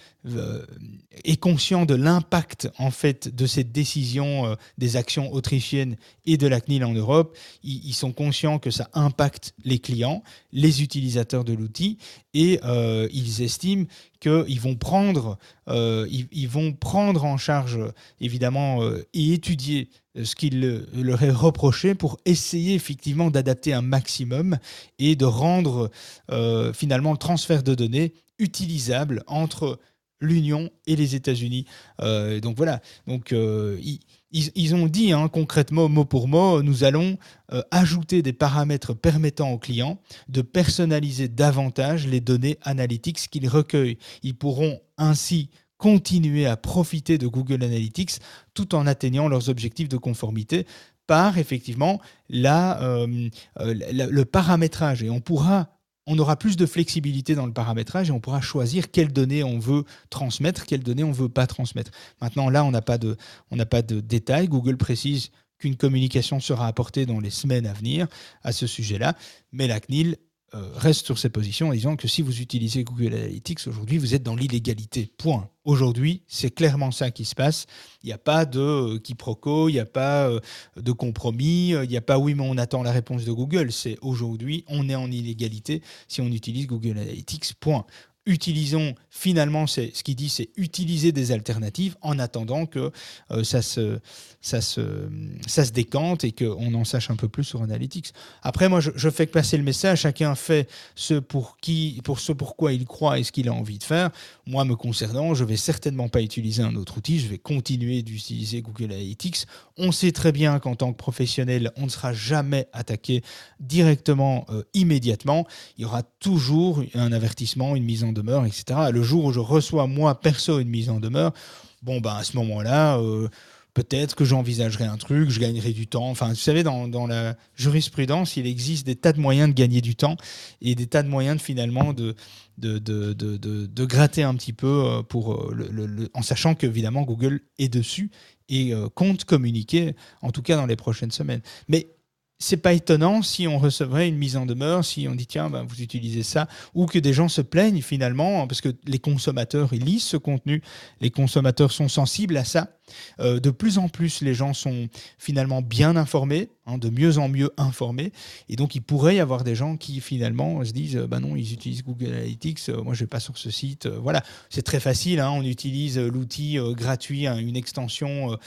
est conscient de l'impact en fait de cette décision des actions autrichiennes et de la CNIL en Europe. Il, ils sont conscients que ça impacte les clients, les utilisateurs de l'outil, et euh, ils estiment qu'ils vont prendre, euh, vont prendre en charge évidemment et étudier ce qu'il leur est reproché pour essayer effectivement d'adapter un maximum et de rendre finalement le transfert de données utilisable entre l'Union et les États-Unis. donc voilà, donc ils, ont dit hein, concrètement, mot pour mot, nous allons euh, ajouter des paramètres permettant aux clients de personnaliser davantage les données analytiques qu'ils recueillent. Ils pourront ainsi continuer à profiter de Google Analytics tout en atteignant leurs objectifs de conformité par effectivement euh, euh, le paramétrage. Et on pourra on aura plus de flexibilité dans le paramétrage et on pourra choisir quelles données on veut transmettre, quelles données on ne veut pas transmettre. Maintenant, là, on n'a pas, de, détails. Google précise qu'une communication sera apportée dans les semaines à venir à ce sujet-là, mais la CNIL euh, reste sur ses positions en disant que si vous utilisez Google Analytics aujourd'hui, vous êtes dans l'illégalité. Point. Aujourd'hui, c'est clairement ça qui se passe. Il n'y a pas de euh, quiproquo, il n'y a pas euh, de compromis, il n'y a pas oui, mais on attend la réponse de Google. C'est aujourd'hui, on est en illégalité si on utilise Google Analytics. Point utilisons finalement, ce qu'il dit, c'est utiliser des alternatives en attendant que euh, ça, se, ça, se, ça se décante et qu'on en sache un peu plus sur Analytics. Après, moi, je, fais passer le message, chacun fait ce pour, qui, pour ce pourquoi il croit et ce qu'il a envie de faire. Moi, me concernant, je vais certainement pas utiliser un autre outil, je vais continuer d'utiliser Google Analytics. On sait très bien qu'en tant que professionnel, on ne sera jamais attaqué directement, euh, immédiatement. Il y aura toujours un avertissement, une mise en demeure, etc. Le jour où je reçois, moi, perso, une mise en demeure, bon, ben, à ce moment-là, euh, peut-être que j'envisagerai un truc, je gagnerai du temps. Enfin, vous savez, dans, dans, la jurisprudence, il existe des tas de moyens de gagner du temps et des tas de moyens de, finalement de, de, de, de, gratter un petit peu euh, pour euh, le, en sachant qu'évidemment Google est dessus et compte communiquer, en tout cas dans les prochaines semaines. Mais c'est pas étonnant si on recevrait une mise en demeure, si on dit tiens, ben, vous utilisez ça, ou que des gens se plaignent finalement, parce que les consommateurs, ils lisent ce contenu, les consommateurs sont sensibles à ça. Euh, de plus en plus, les gens sont finalement bien informés, hein, de mieux en mieux informés, et donc il pourrait y avoir des gens qui finalement se disent bah non, ils utilisent Google Analytics, euh, moi je vais pas sur ce site. Euh, voilà, c'est très facile, hein, on utilise l'outil gratuit, hein, une extension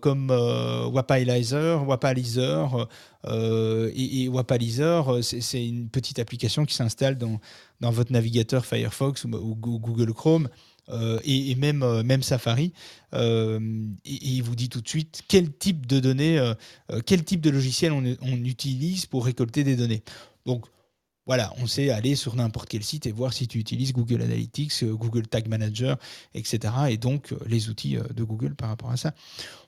comme Wapalizer, Wapalizer euh, et, et, Wapalizer, c'est une petite application qui s'installe dans votre navigateur Firefox ou, Google Chrome. Euh, et, même, euh, même Safari, et, il vous dit tout de suite quel type de données, quel type de logiciel on, utilise pour récolter des données. Donc voilà, on sait aller sur n'importe quel site et voir si tu utilises Google Analytics, Google Tag Manager, etc. Et donc les outils de Google par rapport à ça.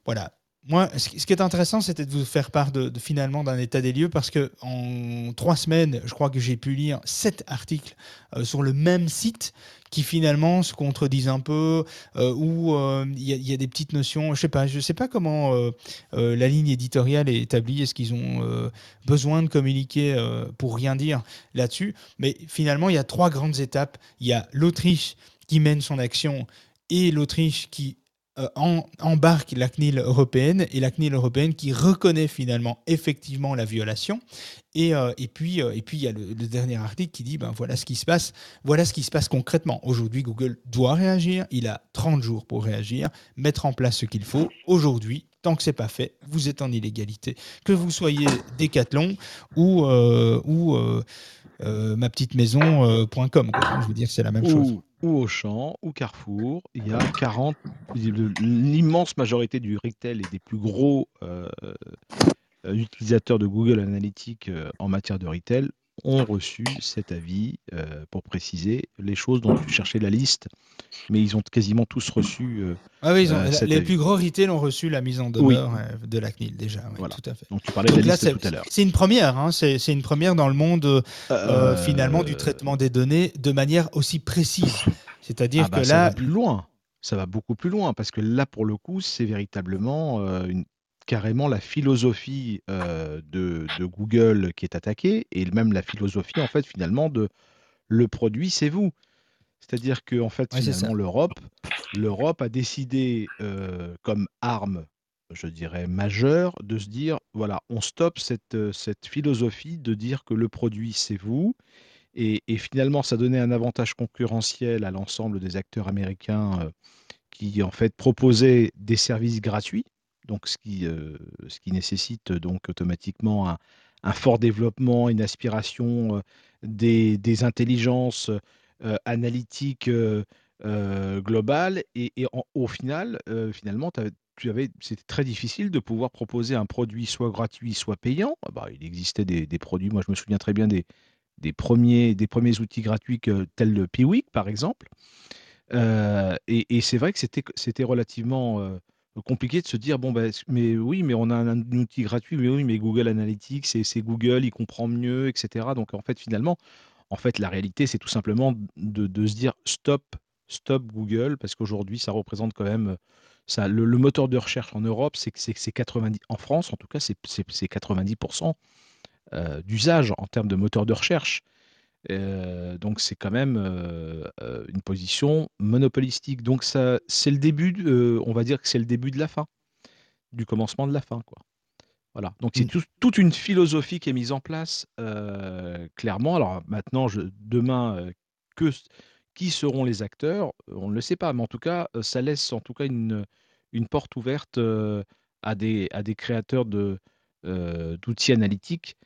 Voilà, moi, ce qui est intéressant, c'était de vous faire part de, finalement d'un état des lieux parce que en trois semaines, je crois que j'ai pu lire sept articles euh, sur le même site qui finalement se contredisent un peu, euh, où euh, il y, a des petites notions. Je sais pas, je sais pas comment la ligne éditoriale est établie. Est-ce qu'ils ont besoin de communiquer pour rien dire là-dessus Mais finalement, il y a trois grandes étapes. Il y a l'Autriche qui mène son action et l'Autriche qui euh, embarque la CNIL européenne et la CNIL européenne qui reconnaît finalement effectivement la violation. Et, euh, et puis euh, et puis il y a le, dernier article qui dit ben voilà ce qui se passe, voilà ce qui se passe concrètement. Aujourd'hui, Google doit réagir, il a 30 jours pour réagir, mettre en place ce qu'il faut. Aujourd'hui, tant que c'est pas fait, vous êtes en illégalité. Que vous soyez Decathlon ou ou ma petite maison.com, je veux dire c'est la même chose ou Auchan, ou Carrefour. Il y a 40, l'immense majorité du retail et des plus gros euh, euh, utilisateurs de Google Analytics euh, en matière de retail ont reçu cet avis euh, pour préciser les choses dont tu cherchais la liste, mais ils ont quasiment tous reçu. Euh, ah oui, euh, les plus gros retail ont reçu la mise en demeure de la CNIL déjà. tout à fait. Donc tu parlais de la liste tout à l'heure. C'est une première, hein, c'est une première dans le monde finalement du traitement des données de manière aussi précise. C'est-à-dire ah bah, que là, ça va plus loin. Ça va beaucoup plus loin parce que là, pour le coup, c'est véritablement une carrément la philosophie de, Google qui est attaquée et même la philosophie en fait finalement de le produit c'est vous. C'est-à-dire que en fait finalement l'Europe l'Europe a décidé comme arme je dirais, majeur de se dire, voilà, on stoppe cette, cette philosophie de dire que le produit, c'est vous. Et, et finalement, ça donnait un avantage concurrentiel à l'ensemble des acteurs américains qui, en fait, proposaient des services gratuits, donc ce qui, ce qui nécessite donc automatiquement un, un fort développement, une aspiration des, des intelligences analytiques globales. Et, au final, finalement, tu avais, c'était très difficile de pouvoir proposer un produit soit gratuit, soit payant. Ah bah, il existait des, produits, moi je me souviens très bien des, des premiers, des premiers outils gratuits que, tels le Piwik, par exemple. Et, et c'est vrai que c'était, relativement compliqué de se dire, bon, bah, mais oui, mais on a un, outil gratuit, mais oui, mais Google Analytics, c'est, Google, il comprend mieux, etc. Donc en fait, finalement, en fait, la réalité, c'est tout simplement de, se dire, stop, stop Google, parce qu'aujourd'hui, ça représente quand même... Ça, le, moteur de recherche en Europe, c'est que c'est, c'est 90, en France en tout cas, c'est 90% euh, d'usage en termes de moteur de recherche. Euh, donc c'est quand même euh, euh, une position monopolistique. Donc ça, c'est le début, de- on va dire que c'est le début de la fin, du commencement de la fin, quoi. Voilà. Donc c'est Mm. tout- toute une philosophie qui est mise en place clairement. Alors maintenant, je, demain, que, qui seront les acteurs On ne le sait pas, mais en tout cas, ça laisse en tout cas une, une porte ouverte à des, à des créateurs de, euh, d'outils analytiques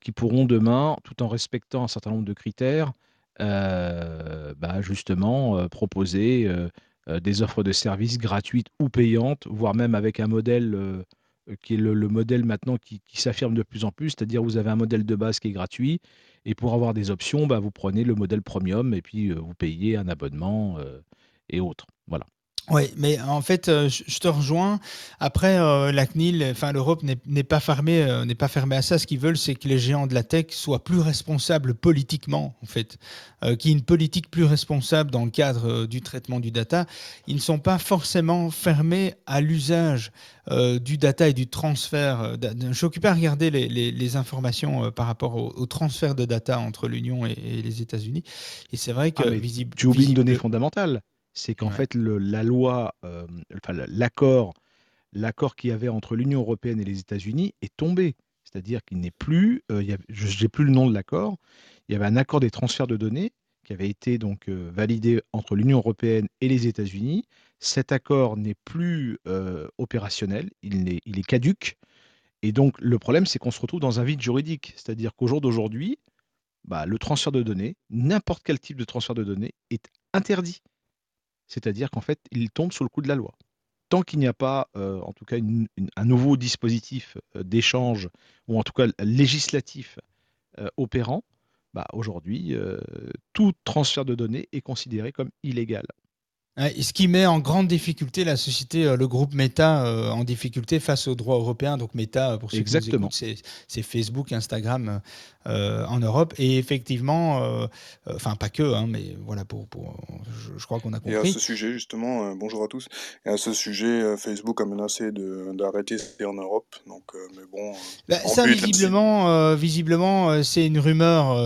qui pourront demain, tout en respectant un certain nombre de critères, euh, bah, justement euh, proposer euh, euh, des offres de services gratuites ou payantes, voire même avec un modèle euh, euh, qui est le, le modèle maintenant qui, s'affirme de plus en plus, c'est-à-dire vous avez un modèle de base qui est gratuit, et pour avoir des options, bah, vous prenez le modèle premium et puis euh, vous payez un abonnement euh, et autres. Voilà. Oui, mais en fait, euh, je je te rejoins. Après, euh, la CNIL, enfin l'Europe n'est n'est pas fermée, euh, n'est pas fermée à ça. Ce qu'ils veulent, c'est que les géants de la tech soient plus responsables politiquement, en fait, euh, qu'il y ait une politique plus responsable dans le cadre euh, du traitement du data. Ils ne sont pas forcément fermés à l'usage euh, du data et du transfert. euh, d'a- Je suis occupé à regarder les, les- les informations euh, par rapport au, au transfert de data entre l'Union et, et les États-Unis. Et c'est vrai que Ah, mais visible, tu oublies une visible- donnée fondamentale, c'est qu'en Ouais. fait le- la loi, euh, enfin l'accord, l'accord qu'il y avait entre l'Union européenne et les États-Unis est tombé. C'est-à-dire qu'il n'est plus, euh, il y a- je n'ai plus le nom de l'accord. Il y avait un accord des transferts de données qui avait été donc euh, validé entre l'Union européenne et les États-Unis. Cet accord n'est plus opérationnel, il est, il est caduque. Et donc le problème, c'est qu'on se retrouve dans un vide juridique. C'est-à-dire qu'au jour d'aujourd'hui, bah, le transfert de données, n'importe quel type de transfert de données, est interdit. C'est-à-dire qu'en fait, il tombe sous le coup de la loi. Tant qu'il n'y a pas, euh, en tout cas, un nouveau dispositif euh, d'échange, ou en tout cas législatif euh, opérant, bah, aujourd'hui, tout transfert de données est considéré comme illégal. Ce qui met en grande difficulté la société, euh, le groupe Meta euh, en difficulté face aux droits européens. Donc Meta, euh, pour ceux qui Exactement. nous écoutent, c'est Facebook, Instagram euh, en Europe. Et effectivement, euh, euh, enfin pas que, hein, mais voilà, pour, pour, je, je crois qu'on a Et à compris. ce sujet, justement, euh, bonjour à tous. Et à ce sujet, euh, Facebook a menacé de- d'arrêter c'est en Europe. Donc, euh, mais bon, Bah, ça, but, visiblement, euh, visiblement euh, c'est une rumeur.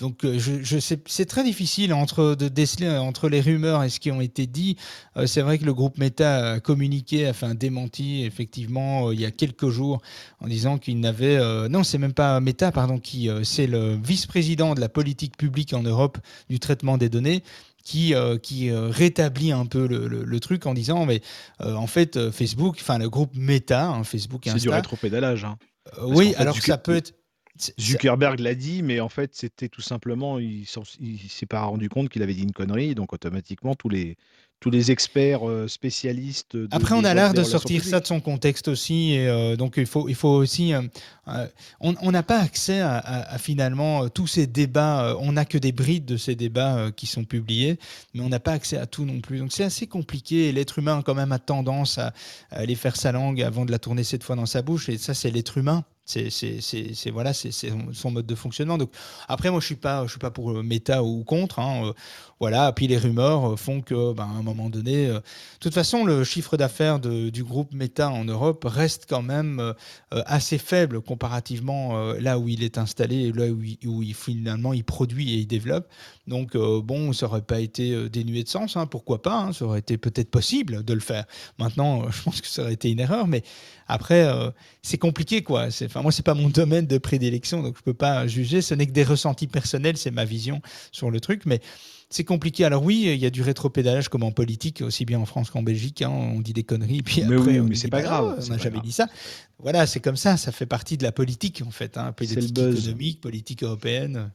Donc, euh, je, je sais, c'est très difficile entre de déceler euh, entre les rumeurs et ce qui ont été dit. Euh, c'est vrai que le groupe Meta a communiqué, a fait un démenti, effectivement, euh, il y a quelques jours, en disant qu'il n'avait. euh, non, c'est même pas Meta, pardon, qui c'est le vice-président de la politique publique en Europe du traitement des données qui, euh, qui euh, rétablit un peu le, le- le truc en disant mais euh, en fait Facebook, enfin le groupe Meta, hein, Facebook et C'est du rétropédalage. hein. oui, fait, alors ça peut être. Zuckerberg l'a dit, mais en fait, c'était tout simplement, il il s'est pas rendu compte qu'il avait dit une connerie, donc automatiquement, tous les, tous les experts euh, spécialistes. de- Après, on a l'air des de sortir ça de son contexte aussi, et euh, donc il faut, il faut aussi. euh, on n'a pas accès à, à- à finalement tous ces débats. on n'a que des brides de ces débats euh, qui sont publiés, mais on n'a pas accès à tout non plus. Donc c'est assez compliqué. L'être humain quand même a tendance à, à aller faire sa langue avant de la tourner cette fois dans sa bouche, et ça c'est l'être humain. C'est voilà, c'est son- mode de fonctionnement. Donc après, moi, je suis je suis pas pour euh, Meta ou contre. hein, euh, voilà. Puis les rumeurs euh, font que, ben, à un moment donné, euh, de toute façon, le chiffre d'affaires du groupe Meta en Europe reste quand même euh, assez faible comparativement là où il est installé et là où il, finalement il produit et il développe. Donc bon, ça aurait pas été dénué de sens. hein, pourquoi pas hein, Ça aurait été peut-être possible de le faire. Maintenant, [laughs] je pense que ça aurait été une erreur, mais après, c'est compliqué, quoi. Enfin, moi, c'est pas mon domaine de prédilection, donc je peux pas juger. Ce n'est que des ressentis personnels, c'est ma vision sur le truc, mais c'est compliqué. Alors oui, il y a du rétropédalage comme en politique, aussi bien en France qu'en Belgique. hein. on dit des conneries, puis Mais après, oui, on mais c'est pas grave, on c'est n'a jamais grave. dit ça. Voilà, c'est comme ça. Ça fait partie de la politique, en fait. Hein, C'est le politique buzz. économique, politique européenne.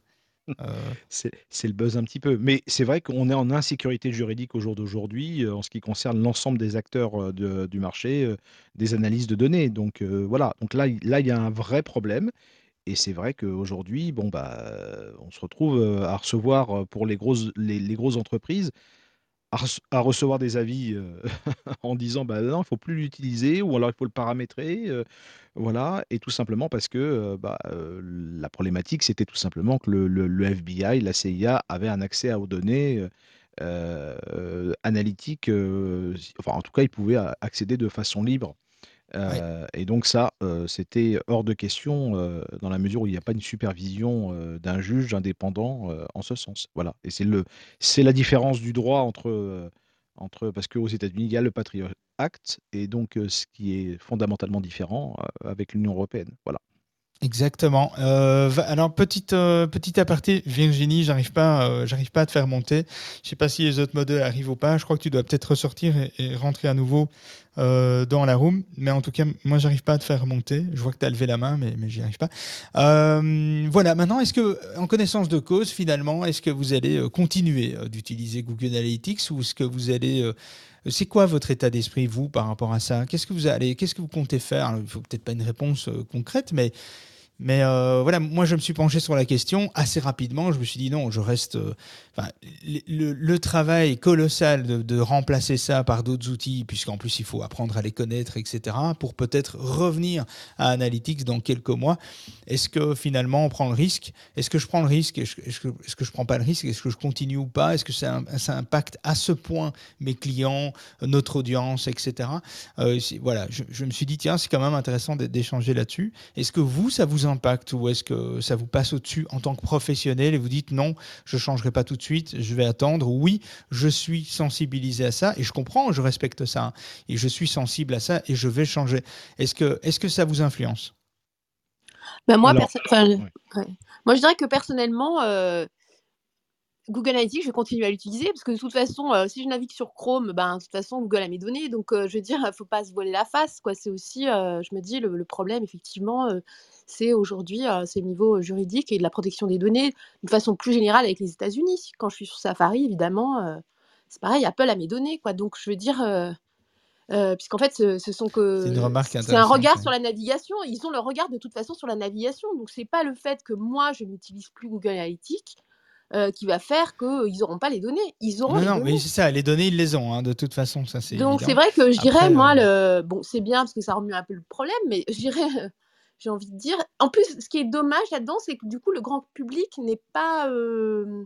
Euh, C'est le buzz un petit peu. Mais c'est vrai qu'on est en insécurité juridique au jour d'aujourd'hui euh, en ce qui concerne l'ensemble des acteurs euh, de- du marché, des analyses de données. Donc euh, voilà. Donc là, là, il y a un vrai problème. Et c'est vrai qu'aujourd'hui, bon, bah, on se retrouve à recevoir pour les grosses, les, grosses entreprises, à, rece- à recevoir des avis [laughs] en disant bah non, il faut plus l'utiliser ou alors il faut le paramétrer. voilà, et tout simplement parce que bah, la problématique, c'était tout simplement que le, le- FBI, la CIA avait un accès aux données euh, analytiques, enfin en tout cas, ils pouvaient accéder de façon libre. Euh, et donc ça, euh, c'était hors de question euh, dans la mesure où il n'y a pas une supervision d'un juge indépendant en ce sens. Voilà. Et c'est le, c'est la différence du droit entre, entre parce qu'aux États-Unis, il y a le Patriot Act, et donc ce qui est fondamentalement différent avec l'Union européenne. Voilà. Exactement. Euh, alors petite euh, petite aparté, Virginie, j'arrive pas euh, j'arrive pas à te faire monter. Je sais pas si les autres modèles arrivent ou pas. Je crois que tu dois peut-être ressortir et, rentrer à nouveau dans la room. Mais en tout cas, moi j'arrive pas à te faire monter. Je vois que tu as levé la main, mais mais j'y arrive pas. Voilà. Maintenant, est-ce que en connaissance de cause, finalement, est-ce que vous allez continuer d'utiliser Google Analytics ou est-ce que vous allez c'est quoi votre état d'esprit, vous, par rapport à ça? Qu'est-ce que vous allez, qu'est-ce que vous comptez faire? Il faut peut-être pas une réponse euh, concrète, mais mais euh, voilà, moi je me suis penché sur la question assez rapidement. Je me suis dit non, je reste. euh, le, le- travail colossal de, remplacer ça par d'autres outils, puisqu'en plus il faut apprendre à les connaître, etc., pour peut-être revenir à Analytics dans quelques mois. Est-ce que finalement on prend le risque? Est-ce que je prends le risque? Est-ce que, je prends pas le risque? Est-ce que je continue ou pas? Est-ce que ça, impacte à ce point mes clients, notre audience, etc. Euh, voilà, je, me suis dit tiens, c'est quand même intéressant d'é- d'échanger là-dessus. Est-ce que vous, ça vous impacte ou est-ce que ça vous passe au-dessus en tant que professionnel et vous dites non, je changerai pas tout de suite, je vais attendre. Oui, je suis sensibilisé à ça et je comprends, je respecte ça hein, et je suis sensible à ça et je vais changer. Est-ce que, est-ce que ça vous influence? Ben moi, Alors, perso- enfin, ouais. ouais. moi, je dirais que personnellement, euh, Google Analytics, je vais continuer à l'utiliser parce que de toute façon, euh, si je navigue sur Chrome, ben, de toute façon, Google a mes données. Donc, euh, je veux dire, il [laughs] faut pas se voiler la face. Quoi. C'est aussi, euh, je me dis, le, le problème, effectivement, euh, c'est aujourd'hui, euh, c'est au niveau juridique et de la protection des données de façon plus générale avec les États-Unis. Quand je suis sur Safari, évidemment, euh, c'est pareil, Apple a mes données. Quoi. Donc, je veux dire. euh, puisqu'en fait, ce, ce sont que C'est une remarque c'est un regard sur la navigation. Ils ont leur regard de toute façon sur la navigation. Donc c'est pas le fait que moi je n'utilise plus Google Analytics euh, qui va faire qu'ils n'auront pas les données. Ils auront Non, les non, données. mais c'est ça, les données, ils les ont, hein, de toute façon, ça c'est Donc c'est vrai que je dirais moi euh, le bon c'est bien parce que ça remue un peu le problème, mais je dirais [laughs] j'ai envie de dire. En plus, ce qui est dommage là-dedans, c'est que du coup le grand public n'est pas euh,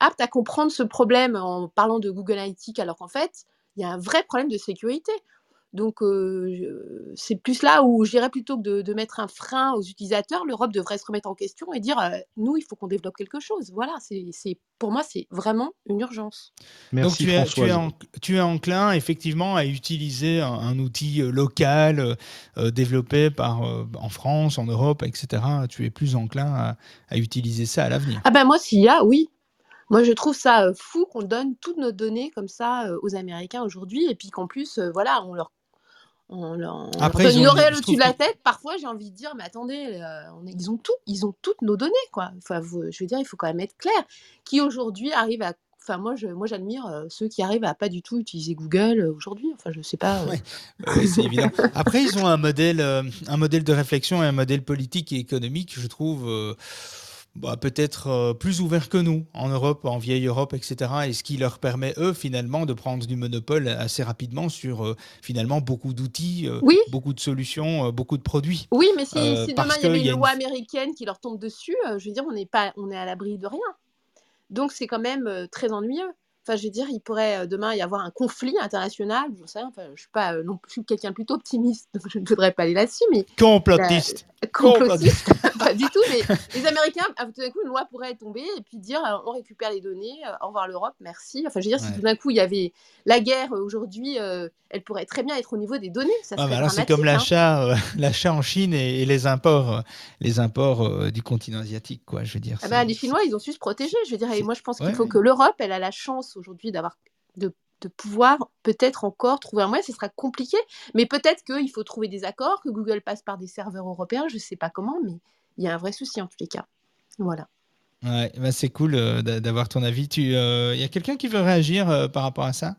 apte à comprendre ce problème en parlant de Google Analytics, alors qu'en fait il y a un vrai problème de sécurité. Donc, euh, c'est plus là où j'irais plutôt que de, de mettre un frein aux utilisateurs. L'Europe devrait se remettre en question et dire, euh, nous, il faut qu'on développe quelque chose. Voilà, c'est, c'est, pour moi, c'est vraiment une urgence. Donc Merci tu es, tu, es Françoise. en- tu es enclin effectivement à utiliser un, un outil local euh, développé par, euh, en France, en Europe, etc. Tu es plus enclin à, à utiliser ça à l'avenir. Ah ben moi, s'il y a, oui. Moi, je trouve ça fou qu'on donne toutes nos données comme ça aux Américains aujourd'hui et puis qu'en plus, voilà, on leur, on leur, on leur Après, donne ils une auréole au-dessus de la tête. Parfois, j'ai envie de dire, mais attendez, euh, on ils ont tout, ils ont toutes nos données, quoi. Enfin, vous- je veux dire, il faut quand même être clair. Qui aujourd'hui arrive à Enfin, moi, je, moi, j'admire euh, ceux qui arrivent à pas du tout utiliser Google euh, aujourd'hui. Enfin, je sais pas. Ouais, ouais, c'est [laughs] évident. Après, ils ont un modèle, un modèle de réflexion et un modèle politique et économique, je trouve, bah, peut-être euh, plus ouverts que nous en Europe, en vieille Europe, etc. Et ce qui leur permet, eux, finalement, de prendre du monopole assez rapidement sur euh, finalement beaucoup d'outils, euh, Oui. beaucoup de solutions, beaucoup de produits. Oui, mais si, demain il y avait qu'il y une loi américaine qui leur tombe dessus, je veux dire, on n'est pas, on est à l'abri de rien. Donc c'est quand même très ennuyeux. Enfin, je veux dire, il pourrait euh, demain y avoir un conflit international. Je sais, enfin, je suis pas, euh, non, je suis quelqu'un plutôt optimiste, donc je ne voudrais pas aller là-dessus, mais Complotiste. Bah, complotiste, [laughs] pas du tout. Mais les Américains, ah, tout d'un coup, une loi pourrait tomber et puis dire, euh, on récupère les données, euh, au revoir l'Europe, merci. Enfin, je veux dire, si tout d'un coup il y avait la guerre euh, aujourd'hui, euh, elle pourrait très bien être au niveau des données. Ça Ah, bah alors c'est comme hein. l'achat, euh, [laughs] l'achat en Chine et, et les imports, euh, les imports euh, du continent asiatique, quoi. Je veux dire. Ah bah, les Chinois, ils ont su se protéger. Je veux dire, et moi, je pense qu'il ouais, faut ouais. que l'Europe, elle a la chance aujourd'hui d'avoir de, de pouvoir peut-être encore trouver un moyen. Ce sera compliqué, mais peut-être qu'il faut trouver des accords, que Google passe par des serveurs européens. Je sais pas comment, mais il y a un vrai souci en tous les cas. Voilà. Ouais, bah c'est cool euh, d'a- d'avoir ton avis. Il y a quelqu'un qui veut réagir euh, par rapport à ça?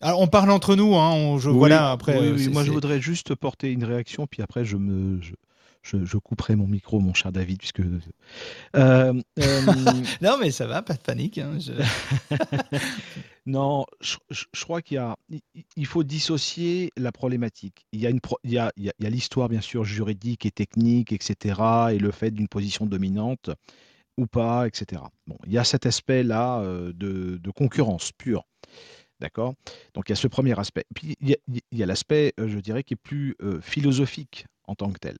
Alors on parle entre nous, hein. on- je, Oui, voilà. Après, oui, euh, oui, moi je voudrais juste porter une réaction, puis après je me je, je- je couperai mon micro, mon cher David, puisque euh, [laughs] euh, non, mais ça va, pas de panique. hein, je- [laughs] non, je, crois qu'il y a il- il faut dissocier la problématique. Il y a une pro- il y a, il y a- il y a l'histoire bien sûr juridique et technique, etc., et le fait d'une position dominante ou pas, etc. Bon, il y a cet aspect-là euh, de, de concurrence pure. D'accord? Donc il y a ce premier aspect. Puis il y a, l'aspect, euh, je dirais, qui est plus euh, philosophique en tant que tel.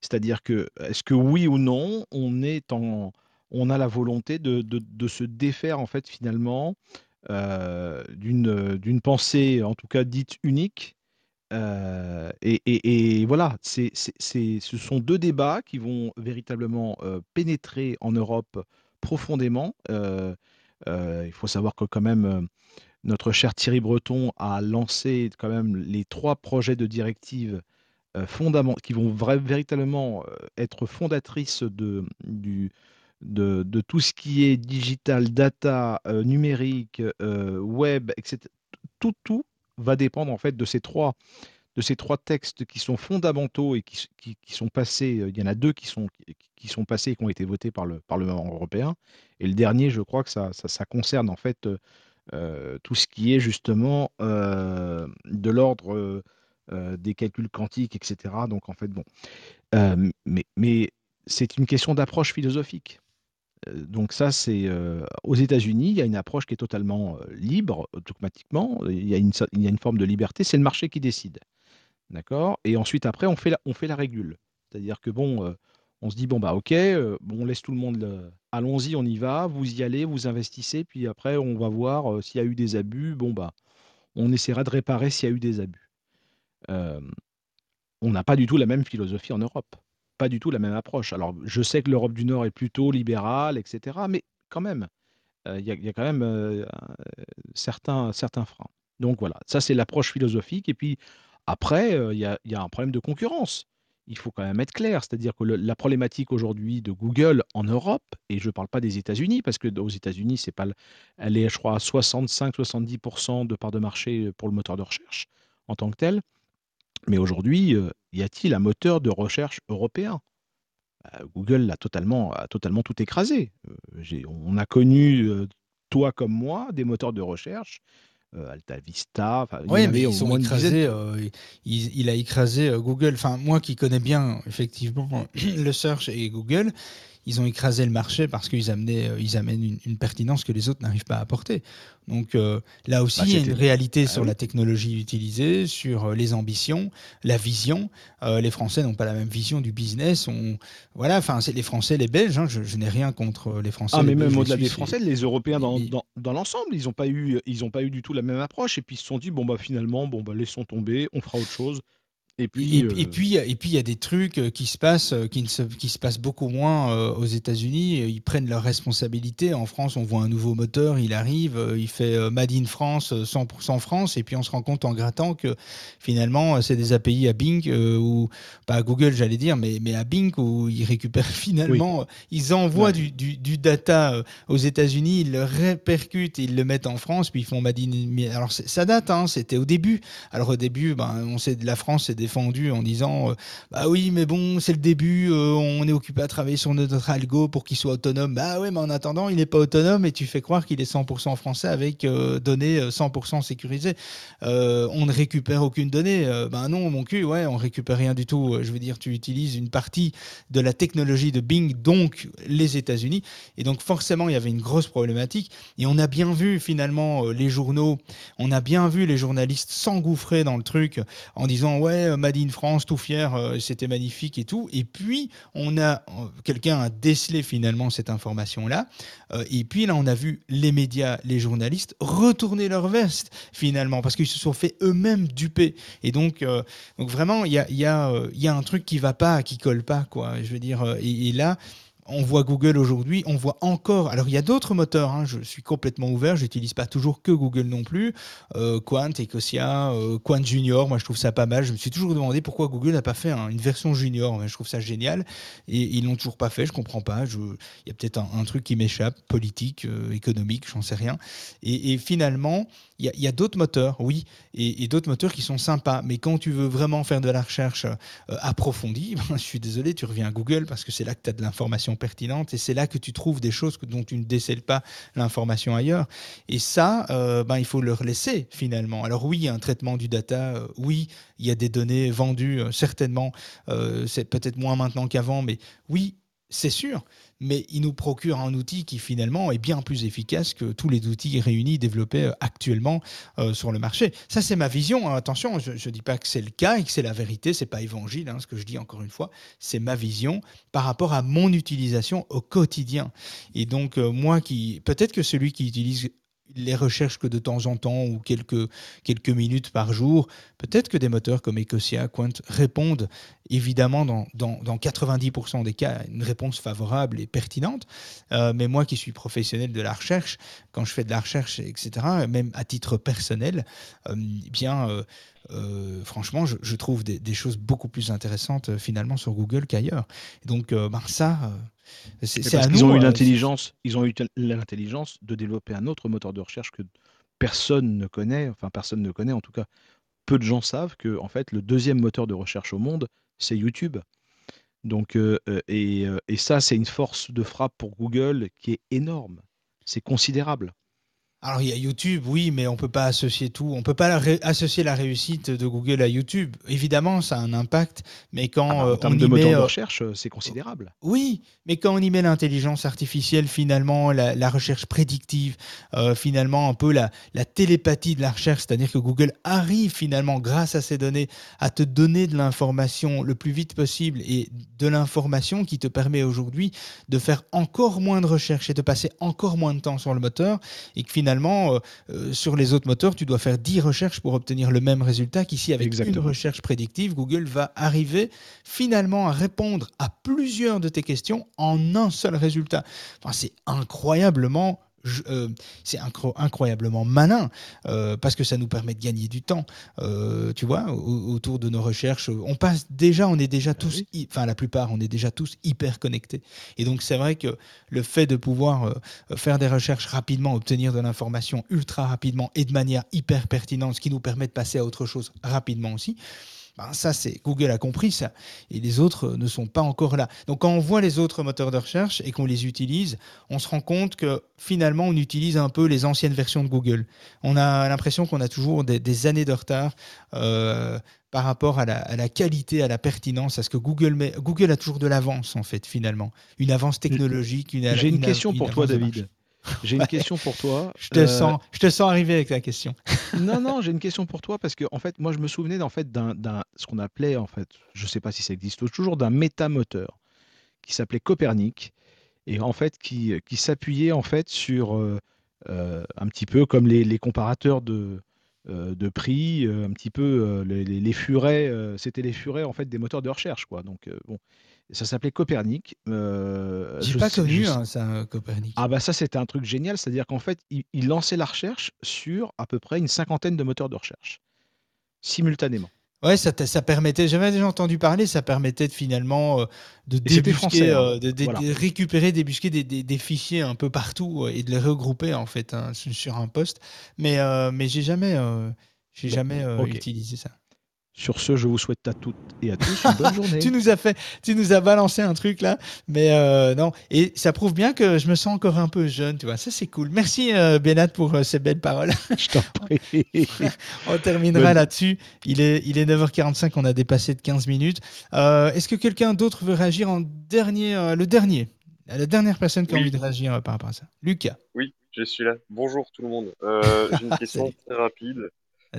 C'est-à-dire que, est-ce que oui ou non, on est en, on a la volonté de, de- se défaire en fait finalement euh, d'une pensée, en tout cas dite unique. euh, et, et- voilà, ce sont deux débats qui vont véritablement euh, pénétrer en Europe profondément. Il faut savoir que quand même notre cher Thierry Breton a lancé quand même les trois projets de directive fondament- qui vont véritablement euh, être fondatrices de, tout ce qui est digital, data, euh, numérique, euh, web, etc. Tout, tout va dépendre en fait de ces trois, de ces trois textes qui sont fondamentaux et qui, qui- sont passés. euh, Il y en a deux qui sont, qui, sont passés et qui ont été votés par le Parlement européen. Et le dernier, je crois que ça, ça, concerne en fait euh, euh, tout ce qui est justement euh, de l'ordre euh, euh, des calculs quantiques, etc. Donc en fait, bon. Euh, mais c'est une question d'approche philosophique. Euh, Donc ça, c'est euh, aux États-Unis, il y a une approche qui est totalement euh, libre, automatiquement. Il y a une, forme de liberté, c'est le marché qui décide. D'accord? Et ensuite, après, on fait la, régule. C'est-à-dire que bon, euh, on se dit, bon, bah ok, euh, bon, on laisse tout le monde, allons-y, on y va, vous y allez, vous investissez, puis après, on va voir euh, s'il y a eu des abus. Bon, bah, on essaiera de réparer s'il y a eu des abus. Euh, on n'a pas du tout la même philosophie en Europe, pas du tout la même approche. Alors, je sais que l'Europe du Nord est plutôt libérale, etc., mais quand même, euh, il y, a- quand même euh, certains, certains freins. Donc voilà, ça c'est l'approche philosophique. Et puis après, il y a, un problème de concurrence. Il faut quand même être clair, c'est-à-dire que la problématique aujourd'hui de Google en Europe, et je ne parle pas des États-Unis, parce que aux États-Unis, c'est pas, le- elle est, je crois, à 65-70% de part de marché pour le moteur de recherche en tant que tel. Mais aujourd'hui, euh, y a-t-il un moteur de recherche européen? Euh, Google a totalement, a totalement tout écrasé. Euh, j'ai- on a connu, euh, toi comme moi, des moteurs de recherche, euh, Alta Vista, enfin, il y en Oui, mais avait au ils ont moins une écrasé. dizaine. euh, il, il a écrasé euh, Google. Enfin, moi qui connais bien effectivement [clears throat] le search et Google, ils ont écrasé le marché parce qu'ils amenaient, euh, ils amènent une, une pertinence que les autres n'arrivent pas à apporter. Donc euh, là aussi, Bah, il y a une réalité Ah sur oui. la technologie utilisée, sur euh, les ambitions, la vision. Euh, les Français n'ont pas la même vision du business. On, voilà, enfin, c'est les Français, les Belges. hein, je, je n'ai rien contre les Français. Ah, mais les même au-delà des Français, les Européens dans, dans, dans l'ensemble, ils n'ont pas, eu, ils ont pas eu du tout la même approche. Et puis ils se sont dit, bon, bah finalement, bon, bah, laissons tomber, on fera autre chose. Et puis. Et, et euh, puis, et puis, il y a des trucs euh, qui se passent, euh, qui, ne se, qui se passent beaucoup moins aux États-Unis. Ils prennent leurs responsabilités. En France, on voit un nouveau moteur, il arrive, il fait euh, Made in France, euh, 100% France, et puis on se rend compte en grattant que finalement, c'est des API à Bing, ou pas à Google, j'allais dire, mais, mais à Bing, où ils récupèrent [laughs] finalement, ils envoient Ouais. du, du, du data aux États-Unis, ils le répercutent, ils le mettent en France, puis ils font Made in. Alors, c'est- ça date, hein, c'était au début. Alors, au début, ben, on sait, la France s'est défendue en disant euh, Bah oui, mais bon, c'est le début, euh, on est occupé à travailler sur notre algo pour qu'il soit autonome. Bah ouais, mais en attendant, il n'est pas autonome et tu fais croire qu'il est 100% français avec euh, données 100% sécurisées. on ne récupère aucune donnée. bah non, mon cul, ouais, on récupère rien du tout. Je veux dire, tu utilises une partie de la technologie de Bing, donc les États-Unis. Et donc forcément, il y avait une grosse problématique. Et on a bien vu finalement les journaux, on a bien vu les journalistes s'engouffrer dans le truc en disant ouais, Made in France, tout fier, euh, c'était magnifique et tout. Et puis on a euh, quelqu'un a décelé finalement cette information là. Euh, et puis là, on a vu les médias, les journalistes retourner leur veste finalement parce qu'ils se sont fait eux-mêmes duper. Et donc, donc vraiment, il y a, y, a, y a un truc qui va pas, qui colle pas quoi. Je veux dire, et là on voit Google aujourd'hui, on voit encore. Alors il y a d'autres moteurs, hein, je suis complètement ouvert, je n'utilise pas toujours que Google non plus. Euh, Quant, Ecosia, euh, Quant Junior, moi je trouve ça pas mal. Je me suis toujours demandé pourquoi Google n'a pas fait une version junior. Je trouve ça génial. Et ils l'ont toujours pas fait, je comprends pas. Il y a peut-être un, truc qui m'échappe, politique, euh, économique, j'en sais rien. Et, finalement, il y a, d'autres moteurs, oui, et, d'autres moteurs qui sont sympas. Mais quand tu veux vraiment faire de la recherche approfondie, [laughs] je suis désolé, tu reviens à Google parce que c'est là que tu as de l'information pertinente et c'est là que tu trouves des choses dont tu ne décèles pas l'information ailleurs. Et ça, euh, ben, il faut leur laisser finalement. Alors oui, un traitement du data, euh, oui, il y a des données vendues, euh, certainement, c'est peut-être moins maintenant qu'avant, mais oui, c'est sûr, mais il nous procure un outil qui finalement est bien plus efficace que tous les outils réunis développés euh, actuellement euh, sur le marché. Ça, c'est ma vision. Hein. Attention, je ne dis pas que c'est le cas et que c'est la vérité, c'est pas évangile, hein, ce que je dis encore une fois. C'est ma vision par rapport à mon utilisation au quotidien. Et donc, euh, moi qui, peut-être que celui qui utilise les recherches que de temps en temps ou quelques, quelques minutes par jour. Peut-être que des moteurs comme Ecosia, Quant répondent évidemment dans, dans, dans 90% des cas à une réponse favorable et pertinente. Euh, mais moi qui suis professionnel de la recherche, quand je fais de la recherche, etc., même à titre personnel, euh, eh bien, euh, franchement, je, trouve des, choses beaucoup plus intéressantes finalement sur Google qu'ailleurs. Donc, ben, ça c'est parce qu'ils ont eu l'intelligence, ils ont eu l'intelligence de développer un autre moteur de recherche que personne ne connaît, enfin personne ne connaît en tout cas. Peu de gens savent que en fait le deuxième moteur de recherche au monde, c'est YouTube. Donc euh, euh, et, euh, et ça c'est une force de frappe pour Google qui est énorme. C'est considérable. Alors il y a YouTube, oui, mais on peut pas associer tout. On peut pas associer la réussite de Google à YouTube. Évidemment, ça a un impact, mais quand ah bah, en termes de moteur de euh, recherche, c'est considérable. Oui, mais quand on y met l'intelligence artificielle, finalement, la, recherche prédictive, euh, finalement un peu la, la, télépathie de la recherche, c'est-à-dire que Google arrive finalement, grâce à ces données, à te donner de l'information le plus vite possible et de l'information qui te permet aujourd'hui de faire encore moins de recherches et de passer encore moins de temps sur le moteur, et que finalement finalement, euh, euh, sur les autres moteurs, tu dois faire 10 recherches pour obtenir le même résultat qu'ici, avec une recherche prédictive, Google va arriver finalement à répondre à plusieurs de tes questions en un seul résultat. Enfin, c'est incroyablement euh, c'est incroyablement malin euh, parce que ça nous permet de gagner du temps. Euh, tu vois, autour de nos recherches, on passe déjà, on est déjà tous, enfin la plupart, on est déjà tous hyper connectés. Et donc c'est vrai que le fait de pouvoir faire des recherches rapidement, obtenir de l'information ultra rapidement et de manière hyper pertinente, ce qui nous permet de passer à autre chose rapidement aussi. Ben, ça, c'est Google a compris ça, et les autres ne sont pas encore là. Donc quand on voit les autres moteurs de recherche et qu'on les utilise, on se rend compte que finalement, on utilise un peu les anciennes versions de Google. On a l'impression qu'on a toujours des, années de retard. Euh, par rapport à la, qualité, à la pertinence, à ce que Google met. Google a toujours de l'avance, en fait, finalement. Une avance technologique. Une, J'ai une, question pour toi, David. J'ai une question pour toi. [laughs] Je te, euh, sens, je te sens arriver avec la question. [laughs] non, non, j'ai une question pour toi parce que en fait, moi, je me souvenais en fait d'un, ce qu'on appelait en fait, je sais pas si ça existe toujours, d'un métamoteur qui s'appelait Copernic et en fait qui, qui s'appuyait en fait sur euh, euh, un petit peu comme les, les comparateurs de de prix, un petit peu les, les, les furets, c'était les furets en fait des moteurs de recherche quoi. Donc bon, ça s'appelait Copernic. Euh, J'ai pas connu hein, ça, Copernic. Ah bah ça c'était un truc génial, c'est-à-dire qu'en fait il, lançait la recherche sur à peu près une cinquantaine de moteurs de recherche simultanément. Ouais, ça, ça permettait, j'avais déjà entendu parler, ça permettait de, finalement euh, de débusquer, hein. euh, de, récupérer, débusquer des, des, fichiers un peu partout et de les regrouper en fait hein, sur un poste. Mais, mais j'ai jamais, j'ai jamais utilisé ça. Sur ce, je vous souhaite à toutes et à tous une bonne [laughs] journée. tu nous as fait, tu nous as balancé un truc là, mais euh, non. Et ça prouve bien que je me sens encore un peu jeune, tu vois. Ça c'est cool. Merci euh, Benat pour euh, ces belles paroles. [laughs] Je t'en prie. [laughs] on terminera là-dessus. Il est, il est 9h45, on a dépassé de 15 minutes. Est-ce que quelqu'un d'autre veut réagir en dernier, le dernier, la dernière personne qui a envie de réagir par rapport à ça? Lucas. Oui, je suis là. Bonjour tout le monde. Euh, j'ai une question Salut. très rapide.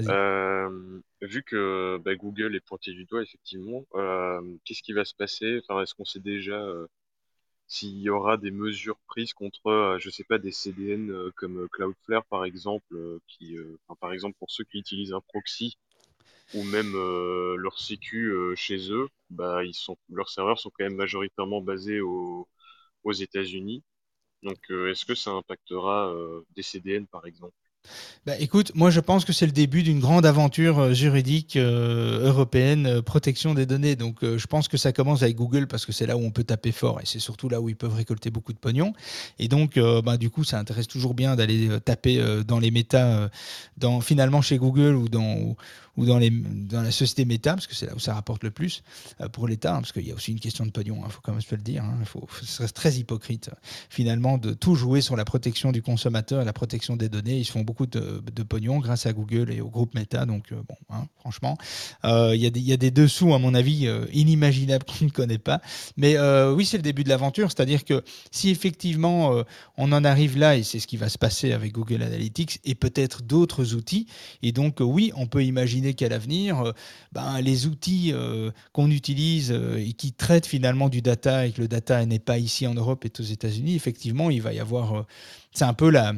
Euh, vu que bah, Google est pointé du doigt, effectivement, euh, qu'est-ce qui va se passer? Enfin, est-ce qu'on sait déjà euh, s'il y aura des mesures prises contre, euh, je sais pas, des CDN euh, comme Cloudflare, par exemple, qui, par exemple, pour ceux qui utilisent un proxy ou même leur sécu chez eux, bah, ils sont, leurs serveurs sont quand même majoritairement basés au- aux États-Unis. Donc, est-ce que ça impactera des CDN, par exemple? Bah, écoute, moi je pense que c'est le début d'une grande aventure euh, juridique euh, européenne, euh, protection des données. Donc je pense que ça commence avec Google parce que c'est là où on peut taper fort et c'est surtout là où ils peuvent récolter beaucoup de pognon. Et donc bah, du coup ça intéresse toujours bien d'aller taper dans les méta, dans, finalement chez Google ou dans, ou dans, les, dans la société méta parce que c'est là où ça rapporte le plus euh, pour l'État, hein, parce qu'il y a aussi une question de pognon, il faut quand même se le dire. hein. Il faut, ce serait très hypocrite euh, finalement de tout jouer sur la protection du consommateur et la protection des données. Ils se font beaucoup de, pognon grâce à Google et au groupe Meta. Donc, euh, bon, hein, franchement, euh, il y, des- il y a des dessous, à mon avis, euh, inimaginables [laughs] qu'on ne connaît pas. Mais euh, oui, c'est le début de l'aventure. C'est-à-dire que si effectivement euh, on en arrive là, et c'est ce qui va se passer avec Google Analytics et peut-être d'autres outils, et donc euh, oui, on peut imaginer qu'à l'avenir, euh, ben, les outils euh, qu'on utilise euh, et qui traitent finalement du data et que le data n'est pas ici en Europe et aux États-Unis, effectivement, il va y avoir. c'est un peu la.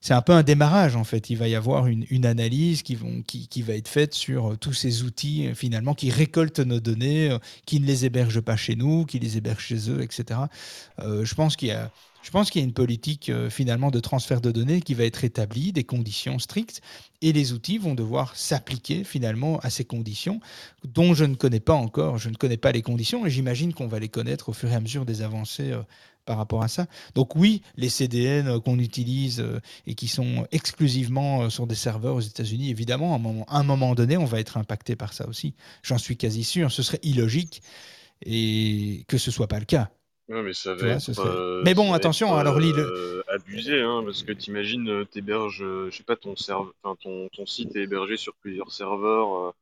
C'est un peu un démarrage en fait. Il va y avoir une, analyse qui, vont, qui, qui va être faite sur tous ces outils finalement qui récoltent nos données, qui ne les hébergent pas chez nous, qui les hébergent chez eux, etc. Je pense qu'il y a, je pense qu'il y a une politique euh, finalement de transfert de données qui va être établie, des conditions strictes, et les outils vont devoir s'appliquer finalement à ces conditions dont je ne connais pas encore. Je ne connais pas les conditions et j'imagine qu'on va les connaître au fur et à mesure des avancées euh, par rapport à ça. Donc oui, les CDN euh, qu'on utilise et qui sont exclusivement sur des serveurs aux États-Unis, évidemment, à un moment, donné, on va être impacté par ça aussi. J'en suis quasi sûr. Ce serait illogique et que ce soit pas le cas. Ouais, mais ça va être, euh, Mais bon, attention, être, alors lis le. euh, abusé, hein, parce que t'imagines, euh, t'héberges, euh, je sais pas, ton serve, enfin, ton, ton site est hébergé sur plusieurs serveurs euh,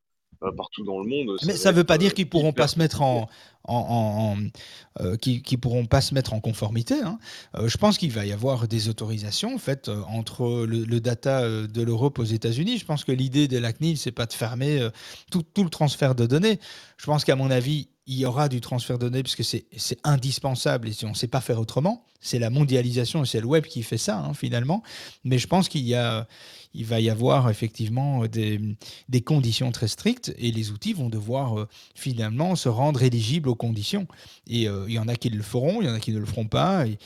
partout dans le monde. Mais ça ne veut pas euh, dire qu'ils pourront pas se mettre en, en, en- en- euh, qu'ils pourront pas se mettre en conformité. hein. Euh, je pense qu'il va y avoir des autorisations en fait euh, entre le, le data euh, de l'Europe aux États-Unis. Je pense que l'idée de la CNIL, c'est pas de fermer euh, tout, tout le transfert de données. Je pense qu'à mon avis, il y aura du transfert de données parce que c'est c'est indispensable et on ne sait pas faire autrement, c'est la mondialisation et c'est le web qui fait ça hein, finalement. Mais je pense qu'il y a, il va y avoir effectivement des, des conditions très strictes et les outils vont devoir euh, finalement se rendre éligibles aux conditions. Et euh, il y en a qui le feront, il y en a qui ne le feront pas. Et,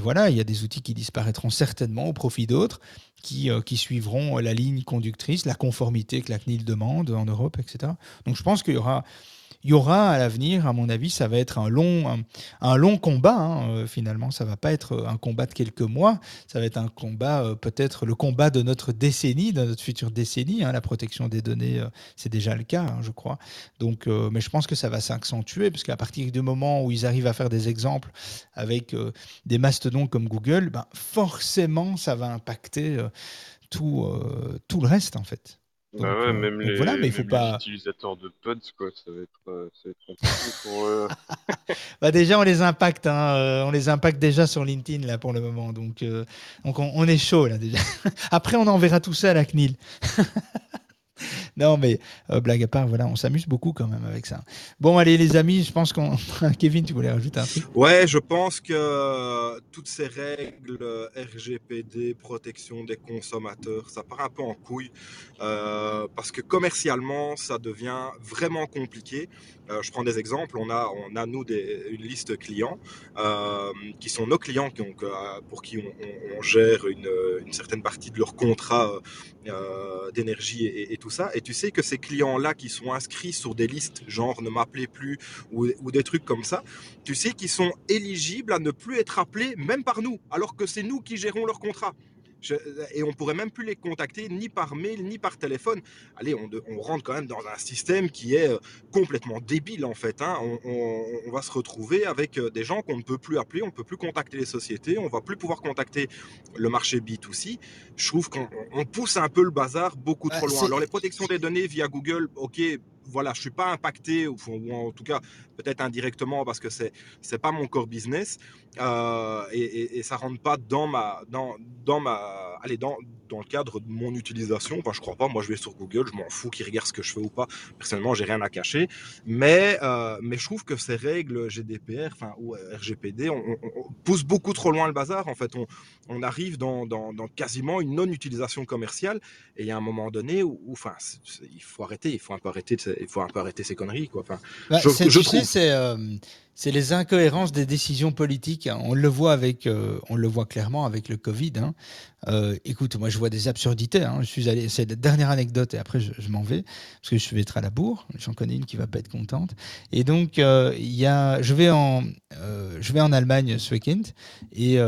voilà, il y a des outils qui disparaîtront certainement au profit d'autres qui, euh, qui suivront la ligne conductrice, la conformité que la CNIL demande en Europe, etc. Donc je pense qu'il y aura il y aura à l'avenir, à mon avis, ça va être un long, un, long combat. hein, euh, finalement, ça va pas être un combat de quelques mois. Ça va être un combat, euh, peut-être le combat de notre décennie, de notre future décennie. hein. la protection des données, euh, c'est déjà le cas, hein, je crois. Donc, mais je pense que ça va s'accentuer parce qu'à partir du moment où ils arrivent à faire des exemples avec des mastodontes comme Google, ben, forcément, ça va impacter tout, tout le reste en fait. Bah ouais, euh, même donc les, voilà, mais il faut pas. utilisateurs de pods, quoi, ça va être, euh, ça va être compliqué pour eux. [laughs] [laughs] Bah déjà, on les impacte, hein, euh, on les impacte déjà sur LinkedIn là pour le moment, donc, euh, donc on, on est chaud là déjà. [laughs] Après, on enverra tout ça à la CNIL. [laughs] non, mais euh, blague à part, voilà, on s'amuse beaucoup quand même avec ça. Bon, allez les amis, je pense qu'on. [laughs] Kevin, tu voulais rajouter un truc? Ouais, je pense que euh, toutes ces règles euh, RGPD, protection des consommateurs, ça part un peu en couille parce que commercialement, ça devient vraiment compliqué. Je prends des exemples. On a, on a nous une liste clients qui sont nos clients que- pour qui on, gère une, certaine partie de leur contrat d'énergie et, et tout ça. Et tu sais que ces clients-là qui sont inscrits sur des listes, genre ne m'appelez plus ou, ou des trucs comme ça, tu sais qu'ils sont éligibles à ne plus être appelés même par nous, alors que c'est nous qui gérons leur contrat. Je- et on pourrait même plus les contacter ni par mail ni par téléphone. Allez, on, rentre quand même dans un système qui est euh, complètement débile en fait. hein. On, on- on va se retrouver avec euh, des gens qu'on ne peut plus appeler, on ne peut plus contacter les sociétés, on va plus pouvoir contacter le marché B2C. Je trouve qu'on on pousse un peu le bazar beaucoup Bah, trop loin. Alors les protections des données via Google, ok, voilà, je suis pas impacté ou, ou en tout cas peut-être indirectement parce que c'est c'est pas mon core business euh, et, et, et ça rentre pas dans ma dans dans ma allez dans dans le cadre de mon utilisation. Enfin, je crois pas. Moi, je vais sur Google, je m'en fous qu'ils regardent ce que je fais ou pas. Personnellement, j'ai rien à cacher. Mais euh, mais je trouve que ces règles GDPR, enfin ou euh, RGPD, on, on- on pousse beaucoup trop loin le bazar. En fait, on on arrive dans, dans, dans quasiment une non-utilisation commerciale. Et il y a un moment donné où, où, enfin, il faut arrêter. Il faut un peu arrêter. Il faut un peu arrêter ces conneries, quoi. Enfin, Bah, je, je trouve. c'est euh, c'est les incohérences des décisions politiques. hein. On le voit avec, euh, on le voit clairement avec le Covid. hein. Euh, écoute, moi je vois des absurdités. hein. Je suis allé, c'est la dernière anecdote et après je, m'en vais parce que je vais être à la bourre. J'en connais une qui va pas être contente. Et donc euh, il je vais en, je vais en Allemagne ce week-end et,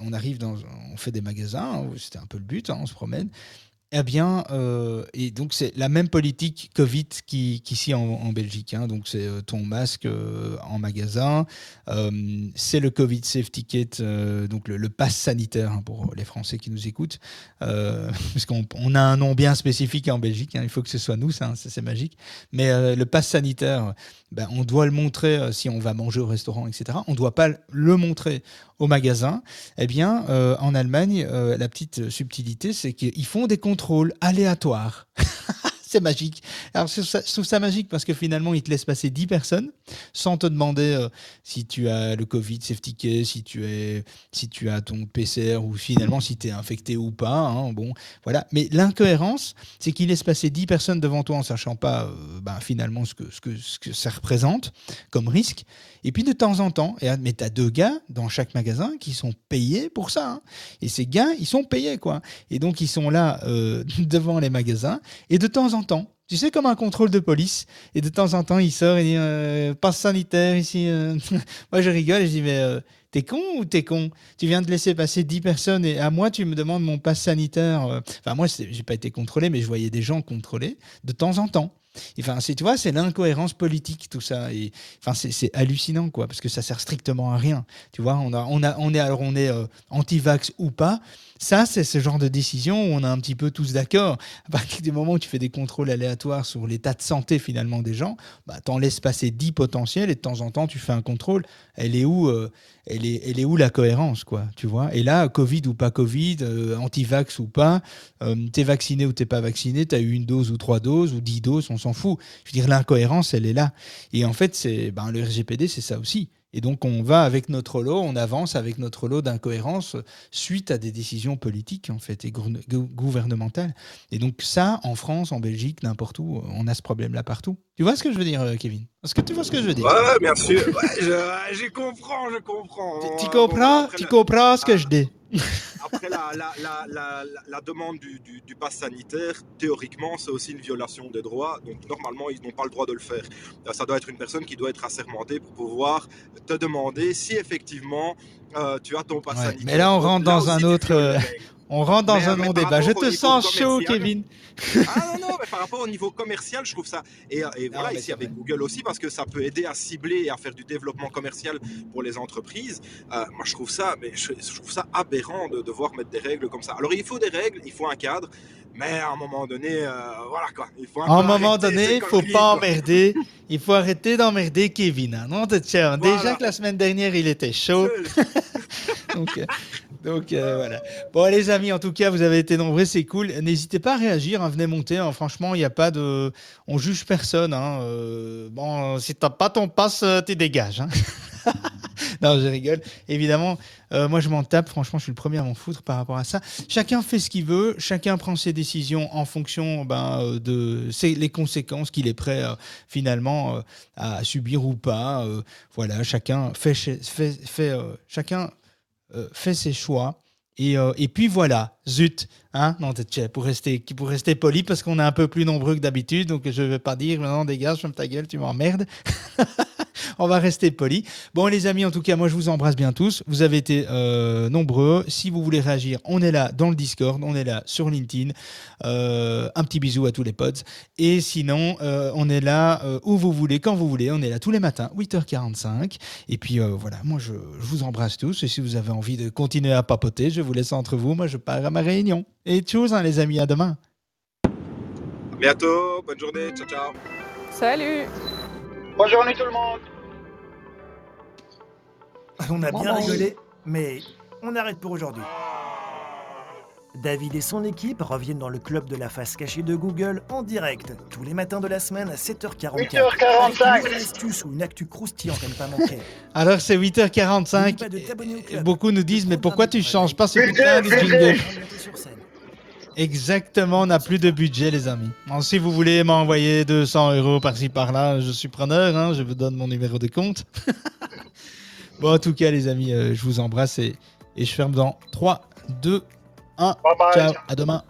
on arrive dans, on fait des magasins. hein, C'était un peu le but. on se promène. Eh bien, euh, et donc c'est la même politique Covid qui- qu'ici en, en Belgique. hein. Donc c'est euh, ton masque euh, en magasin, c'est le Covid Safe Ticket, donc le, pass sanitaire hein, pour les Français qui nous écoutent, [laughs] parce qu'on on a un nom bien spécifique en Belgique. hein. il faut que ce soit nous, ça, c'est magique. Mais le pass sanitaire, ben, on doit le montrer si on va manger au restaurant, etc. On ne doit pas le montrer au magasin. Eh bien, en Allemagne, la petite subtilité, c'est qu'ils font des contrôles aléatoires. [laughs] C'est magique. Alors, je trouve, ça, magique parce que finalement, ils te laissent passer 10 personnes sans te demander euh, si tu as le Covid safety case, si tu, es, si tu as ton PCR ou finalement si tu es infecté ou pas. hein. bon, voilà. Mais l'incohérence, c'est qu'ils laissent passer 10 personnes devant toi en sachant pas euh, ben, finalement ce que, ce, que, ce que ça représente comme risque. Et puis de temps en temps, et, mais tu as deux gars dans chaque magasin qui sont payés pour ça. hein. Et ces gars, ils sont payés, quoi. Et donc, ils sont là euh, [laughs] devant les magasins. Et de temps en tu sais, comme un contrôle de police, et de temps en temps, il sort et dit euh, passe sanitaire ici. euh. [laughs] moi, je rigole et je dis mais euh, t'es con ou t'es con? Tu viens de laisser passer 10 personnes et à moi, tu me demandes mon passe sanitaire. euh. Enfin, moi, j'ai pas été contrôlé, mais je voyais des gens contrôlés de temps en temps. Enfin, tu vois, c'est l'incohérence politique, tout ça. Et enfin, c'est, hallucinant, quoi, parce que ça sert strictement à rien. Tu vois, on a, on a, on est, alors on est anti-vax ou pas. Ça, c'est ce genre de décision où on est un petit peu tous d'accord. À partir du moment où tu fais des contrôles aléatoires sur l'état de santé finalement des gens, bah, t'en laisses passer 10 potentiels et de temps en temps tu fais un contrôle. Elle est où, euh, elle est, elle est où la cohérence, quoi, tu vois? Et là, Covid ou pas Covid, euh, anti-vax ou pas, euh, t'es vacciné ou t'es pas vacciné, t'as eu une dose ou trois doses ou dix doses, on s'en fout. Je veux dire, l'incohérence, elle est là. Et en fait, c'est ben, le RGPD, c'est ça aussi. Et donc, on va avec notre lot, on avance avec notre lot d'incohérences suite à des décisions politiques, en fait, et gouvernementales. Et donc, ça, en France, en Belgique, n'importe où, on a ce problème-là partout. Tu vois ce que je veux dire, euh, Kevin? Est-ce que tu vois ce que je veux dire? Ouais, bien sûr. Ouais, je, je comprends, je comprends. Tu comprends Tu comprends ce que je dis Après, la, la, la, la, demande du, du, du pass sanitaire, théoriquement, c'est aussi une violation des droits. Donc, normalement, ils n'ont pas le droit de le faire. Euh, Ça doit être une personne qui doit être assermentée pour pouvoir te demander si effectivement euh, tu as ton pass Ouais, sanitaire. Mais là, on rentre dans un autre. Euh. On rentre dans Mais, un euh, non par débat. Je te sens chaud, Kevin. Ah non, non, mais par rapport au niveau commercial, je trouve ça. Et, et voilà, ici avec Google aussi, parce que ça peut aider à cibler et à faire du développement commercial pour les entreprises. Euh, moi, je trouve ça, mais je, je trouve ça aberrant de devoir mettre des règles comme ça. Alors, il faut des règles, il faut un cadre, mais à un moment donné, euh, voilà quoi. Il faut un À un moment donné, il faut pas emmerder. Il faut arrêter d'emmerder Kevin. hein. Non, t'es tiens, Déjà Voilà. que la semaine dernière, il était chaud. [laughs] donc, euh, donc euh, voilà. Bon, les amis, en tout cas, vous avez été nombreux, c'est cool. N'hésitez pas à réagir, hein, venez monter. hein. Franchement, il n'y a pas de. On juge personne. hein. Euh, bon, si t'as pas ton passe, euh, tu dégages. hein. [laughs] non, je rigole. Évidemment, moi, je m'en tape. Franchement, je suis le premier à m'en foutre par rapport à ça. Chacun fait ce qu'il veut. Chacun prend ses décisions en fonction ben, de les conséquences qu'il est prêt finalement à subir ou pas. Voilà, chacun fait, fait, chacun fait ses choix. Et, euh, et puis voilà, zut, hein, non, pour rester, pour rester poli, parce qu'on est un peu plus nombreux que d'habitude, donc je ne vais pas dire, non, dégage, ferme ta gueule, tu m'emmerdes. [laughs] On va rester poli. Bon, les amis, en tout cas, moi, je vous embrasse bien tous. Vous avez été euh, nombreux. Si vous voulez réagir, on est là dans le Discord, on est là sur LinkedIn. Euh, un petit bisou à tous les potes. Et sinon, on est là où vous voulez, quand vous voulez. On est là tous les matins, 8h45. Et puis voilà, moi, je, je vous embrasse tous. Et si vous avez envie de continuer à papoter, je vous laisse entre vous. Moi, je pars à ma réunion. Et tchuss, hein, les amis, à demain. À bientôt, bonne journée, ciao ciao. Salut Bonne journée tout le monde. On a bien rigolé, mais on arrête pour aujourd'hui. David et son équipe reviennent dans le club de la face cachée de Google en direct, tous les matins de la semaine à 7h44. 8h45. Avec une astuce ou une actu croustillante à ne pas manquer. [laughs] Alors, c'est 8h45. Et Beaucoup nous disent, mais pourquoi tu changes pas ce putain de jingle Exactement, on n'a plus de budget, les amis. Alors, si vous voulez m'envoyer 200 euros par-ci par-là, je suis preneur. hein, je vous donne mon numéro de compte. [laughs] bon, en tout cas, les amis, euh, je vous embrasse et, et je ferme dans 3, 2, 1. Bye bye. Ciao, à demain.